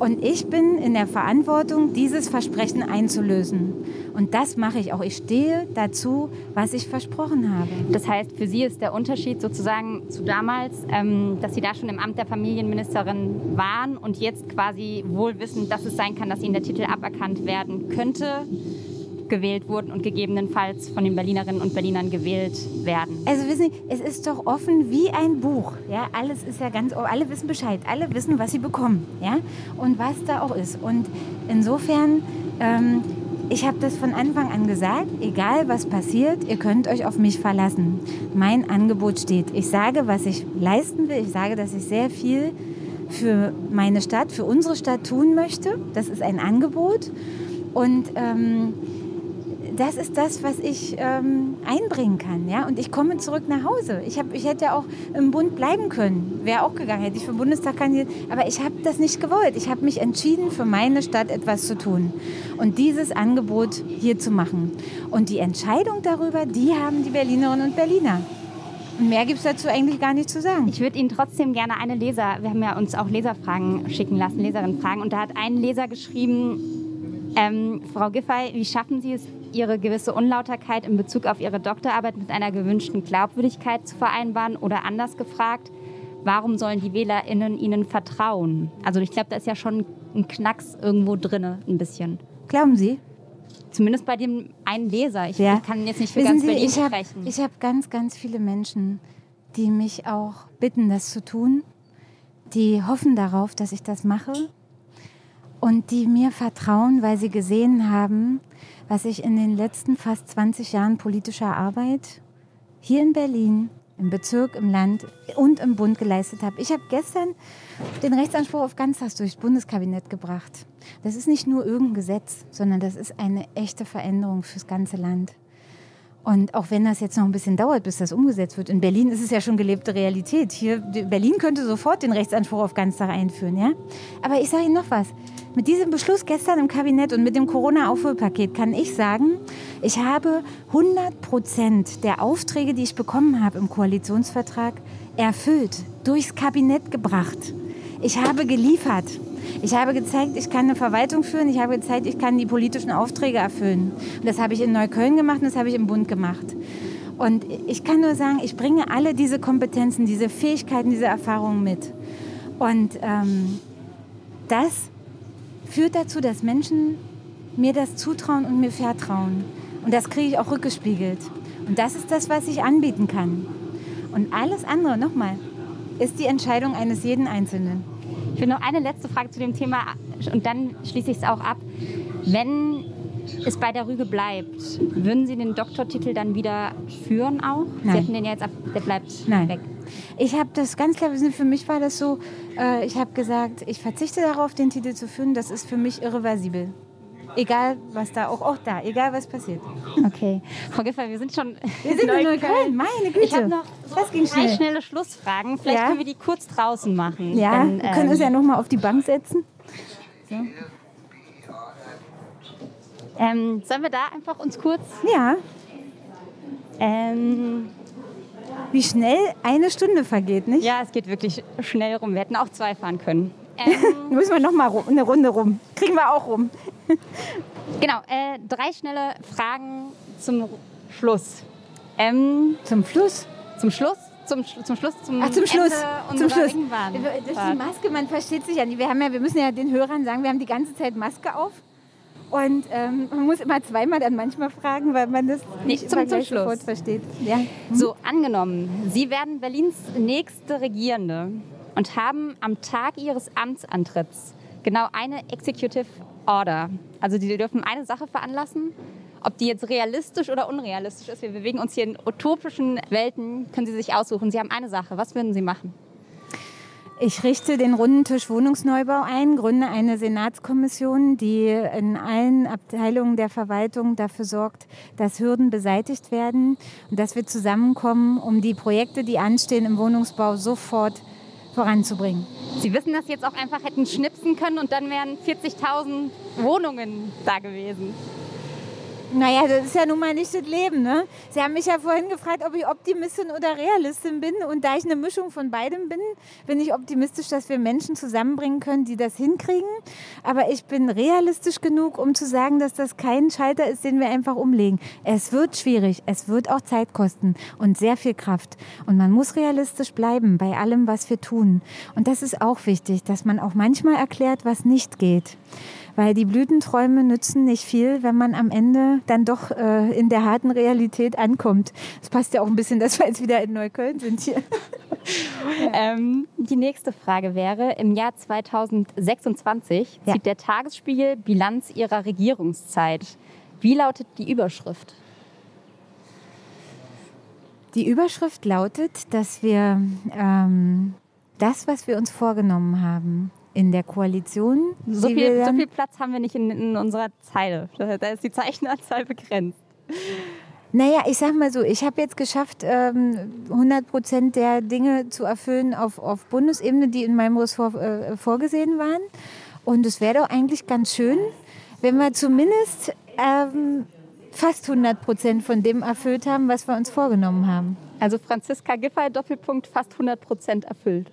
Und ich bin in der Verantwortung, dieses Versprechen einzulösen. Und das mache ich auch. Ich stehe dazu, was ich versprochen habe. Das heißt, für Sie ist der Unterschied sozusagen zu damals, ähm, dass Sie da schon im Amt der Familienministerin waren und jetzt quasi wohl wissen, dass es sein kann, dass Ihnen der Titel aberkannt werden könnte, gewählt wurden und gegebenenfalls von den Berlinerinnen und Berlinern gewählt werden. Also wissen Sie, es ist doch offen wie ein Buch. Ja, alles ist ja ganz, alle wissen Bescheid, alle wissen, was sie bekommen, ja, und was da auch ist. Und insofern, ähm, ich habe das von Anfang an gesagt, egal was passiert, ihr könnt euch auf mich verlassen. Mein Angebot steht. Ich sage, was ich leisten will. Ich sage, dass ich sehr viel für meine Stadt, für unsere Stadt tun möchte. Das ist ein Angebot. Und ähm, das ist das, was ich ähm, einbringen kann. Ja? Und ich komme zurück nach Hause. Ich, hab, ich hätte ja auch im Bund bleiben können. Wäre auch gegangen, hätte ich für den Bundestag kandidiert. Aber ich habe das nicht gewollt. Ich habe mich entschieden, für meine Stadt etwas zu tun. Und dieses Angebot hier zu machen. Und die Entscheidung darüber, die haben die Berlinerinnen und Berliner. Und mehr gibt es dazu eigentlich gar nicht zu sagen. Ich würde Ihnen trotzdem gerne eine Leser, wir haben ja uns auch Leserfragen schicken lassen, Leserinnenfragen. Und da hat ein Leser geschrieben, ähm, Frau Giffey, wie schaffen Sie es, Ihre gewisse Unlauterkeit in Bezug auf Ihre Doktorarbeit mit einer gewünschten Glaubwürdigkeit zu vereinbaren? Oder anders gefragt, warum sollen die WählerInnen Ihnen vertrauen? Also ich glaube, da ist ja schon ein Knacks irgendwo drin, ein bisschen. Glauben Sie? Zumindest bei dem einen Leser. Ich, Ja. ich kann jetzt nicht für Wissen ganz Sie, Berlin ich habe sprechen. ich hab ganz, ganz viele Menschen, die mich auch bitten, das zu tun. Die hoffen darauf, dass ich das mache. Und die mir vertrauen, weil sie gesehen haben, was ich in den letzten fast 20 Jahren politischer Arbeit hier in Berlin, im Bezirk, im Land und im Bund geleistet habe. Ich habe gestern den Rechtsanspruch auf Ganztags durchs Bundeskabinett gebracht. Das ist nicht nur irgendein Gesetz, sondern das ist eine echte Veränderung fürs ganze Land. Und auch wenn das jetzt noch ein bisschen dauert, bis das umgesetzt wird, in Berlin ist es ja schon gelebte Realität. Hier, Berlin könnte sofort den Rechtsanspruch auf Ganztag einführen, ja? Aber ich sage Ihnen noch was. Mit diesem Beschluss gestern im Kabinett und mit dem Corona-Aufholpaket kann ich sagen, ich habe 100 Prozent der Aufträge, die ich bekommen habe im Koalitionsvertrag, erfüllt, durchs Kabinett gebracht. Ich habe geliefert. Ich habe gezeigt, ich kann eine Verwaltung führen. Ich habe gezeigt, ich kann die politischen Aufträge erfüllen. Und das habe ich in Neukölln gemacht und das habe ich im Bund gemacht. Und ich kann nur sagen, ich bringe alle diese Kompetenzen, diese Fähigkeiten, diese Erfahrungen mit. Und ähm, das führt dazu, dass Menschen mir das zutrauen und mir vertrauen. Und das kriege ich auch rückgespiegelt. Und das ist das, was ich anbieten kann. Und alles andere, nochmal, ist die Entscheidung eines jeden Einzelnen. Ich will noch eine letzte Frage zu dem Thema und dann schließe ich es auch ab. Wenn es bei der Rüge bleibt, würden Sie den Doktortitel dann wieder führen auch? Nein. Sie hätten den ja jetzt ab, der bleibt Nein. weg. Ich habe das ganz klar, für mich war das so, äh, ich habe gesagt, ich verzichte darauf, den Titel zu führen. Das ist für mich irreversibel. Egal, was da, auch, auch da, egal, was passiert. Okay. Frau Giffey, wir sind schon Wir sind in Neukölln, meine Güte. Ich habe noch das ging drei schnell. schnelle Schlussfragen. Vielleicht Ja. können wir die kurz draußen machen. Ja, Wenn, wir können uns ähm, ja noch mal auf die Bank setzen. ähm, sollen wir da einfach uns kurz... Ja, Ähm, wie schnell eine Stunde vergeht, nicht? ja, es geht wirklich schnell rum. Wir hätten auch zwei fahren können. Ähm, Müssen wir noch mal rum, eine Runde rum. Kriegen wir auch rum. genau, äh, drei schnelle Fragen zum Schluss. Ähm, Zum Fluss. zum Schluss? Zum, zum Schluss? Zum Ach, zum Schluss. Ende Zum Schluss. Ringbahn. Durch die Maske, man versteht sich ja nicht. Wir, haben ja, wir müssen ja den Hörern sagen, wir haben die ganze Zeit Maske auf. Und ähm, man muss immer zweimal dann manchmal fragen, weil man das Nee, nicht zum- immer zum gleich Schluss. sofort versteht. Ja. So, angenommen, Sie werden Berlins nächste Regierende und haben am Tag Ihres Amtsantritts genau eine Executive Order. Also die dürfen eine Sache veranlassen. Ob die jetzt realistisch oder unrealistisch ist, wir bewegen uns hier in utopischen Welten, können Sie sich aussuchen. Sie haben eine Sache. Was würden Sie machen? Ich richte den Rundentisch Wohnungsneubau ein, gründe eine Senatskommission, die in allen Abteilungen der Verwaltung dafür sorgt, dass Hürden beseitigt werden und dass wir zusammenkommen, um die Projekte, die anstehen im Wohnungsbau, sofort voranzubringen. Sie wissen, dass Sie jetzt auch einfach hätten schnipsen können und dann wären 40.000 Wohnungen da gewesen. Naja, das ist ja nun mal nicht das Leben. Ne? Sie haben mich ja vorhin gefragt, ob ich Optimistin oder Realistin bin. Und da ich eine Mischung von beidem bin, bin ich optimistisch, dass wir Menschen zusammenbringen können, die das hinkriegen. Aber ich bin realistisch genug, um zu sagen, dass das kein Schalter ist, den wir einfach umlegen. Es wird schwierig, es wird auch Zeit kosten und sehr viel Kraft. Und man muss realistisch bleiben bei allem, was wir tun. Und das ist auch wichtig, dass man auch manchmal erklärt, was nicht geht. Weil die Blütenträume nützen nicht viel, wenn man am Ende dann doch äh, in der harten Realität ankommt. Das passt ja auch ein bisschen, dass wir jetzt wieder in Neukölln sind hier. Ähm, die nächste Frage wäre, im Jahr 2026 Ja. zieht der Tagesspiegel Bilanz ihrer Regierungszeit. Wie lautet die Überschrift? Die Überschrift lautet, dass wir ähm, das, was wir uns vorgenommen haben in der Koalition, So viel, so viel Platz haben wir nicht in, in unserer Zeile. Da ist die Zeichenanzahl begrenzt. Naja, ich sag mal so, ich habe jetzt geschafft, ähm, 100 Prozent der Dinge zu erfüllen auf, auf Bundesebene, die in meinem Ressort äh, vorgesehen waren. Und es wäre doch eigentlich ganz schön, wenn wir zumindest ähm, fast 100 Prozent von dem erfüllt haben, was wir uns vorgenommen haben. Also Franziska Giffey, Doppelpunkt, fast 100 Prozent erfüllt.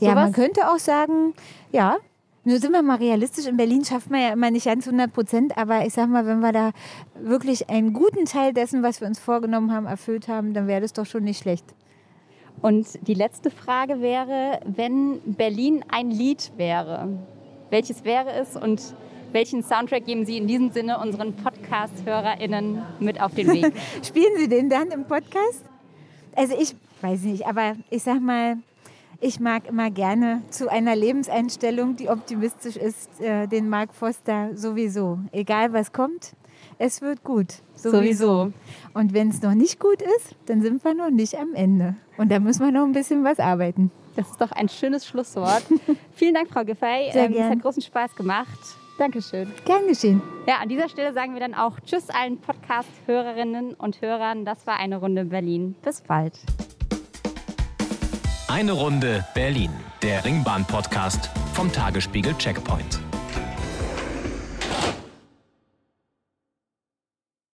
Ja, Sowas? man könnte auch sagen, ja, nur sind wir mal realistisch, in Berlin schafft man ja immer nicht ganz 100 Prozent, aber ich sag mal, wenn wir da wirklich einen guten Teil dessen, was wir uns vorgenommen haben, erfüllt haben, dann wäre das doch schon nicht schlecht. Und die letzte Frage wäre, wenn Berlin ein Lied wäre, welches wäre es und welchen Soundtrack geben Sie in diesem Sinne unseren Podcast-HörerInnen mit auf den Weg? Spielen Sie den dann im Podcast? Also ich weiß nicht, aber ich sag mal, ich mag immer gerne zu einer Lebenseinstellung, die optimistisch ist, äh, den Mark Foster sowieso. Egal was kommt, es wird gut. Sowieso. Und wenn es noch nicht gut ist, dann sind wir noch nicht am Ende. Und da müssen wir noch ein bisschen was arbeiten. Das ist doch ein schönes Schlusswort. Vielen Dank, Frau Giffey. Sehr Ähm, Es gern. hat großen Spaß gemacht. Dankeschön. Gern geschehen. Ja, an dieser Stelle sagen wir dann auch Tschüss allen Podcast-Hörerinnen und Hörern. Das war eine Runde Berlin. Bis bald. Eine Runde Berlin, der Ringbahn-Podcast vom Tagesspiegel Checkpoint.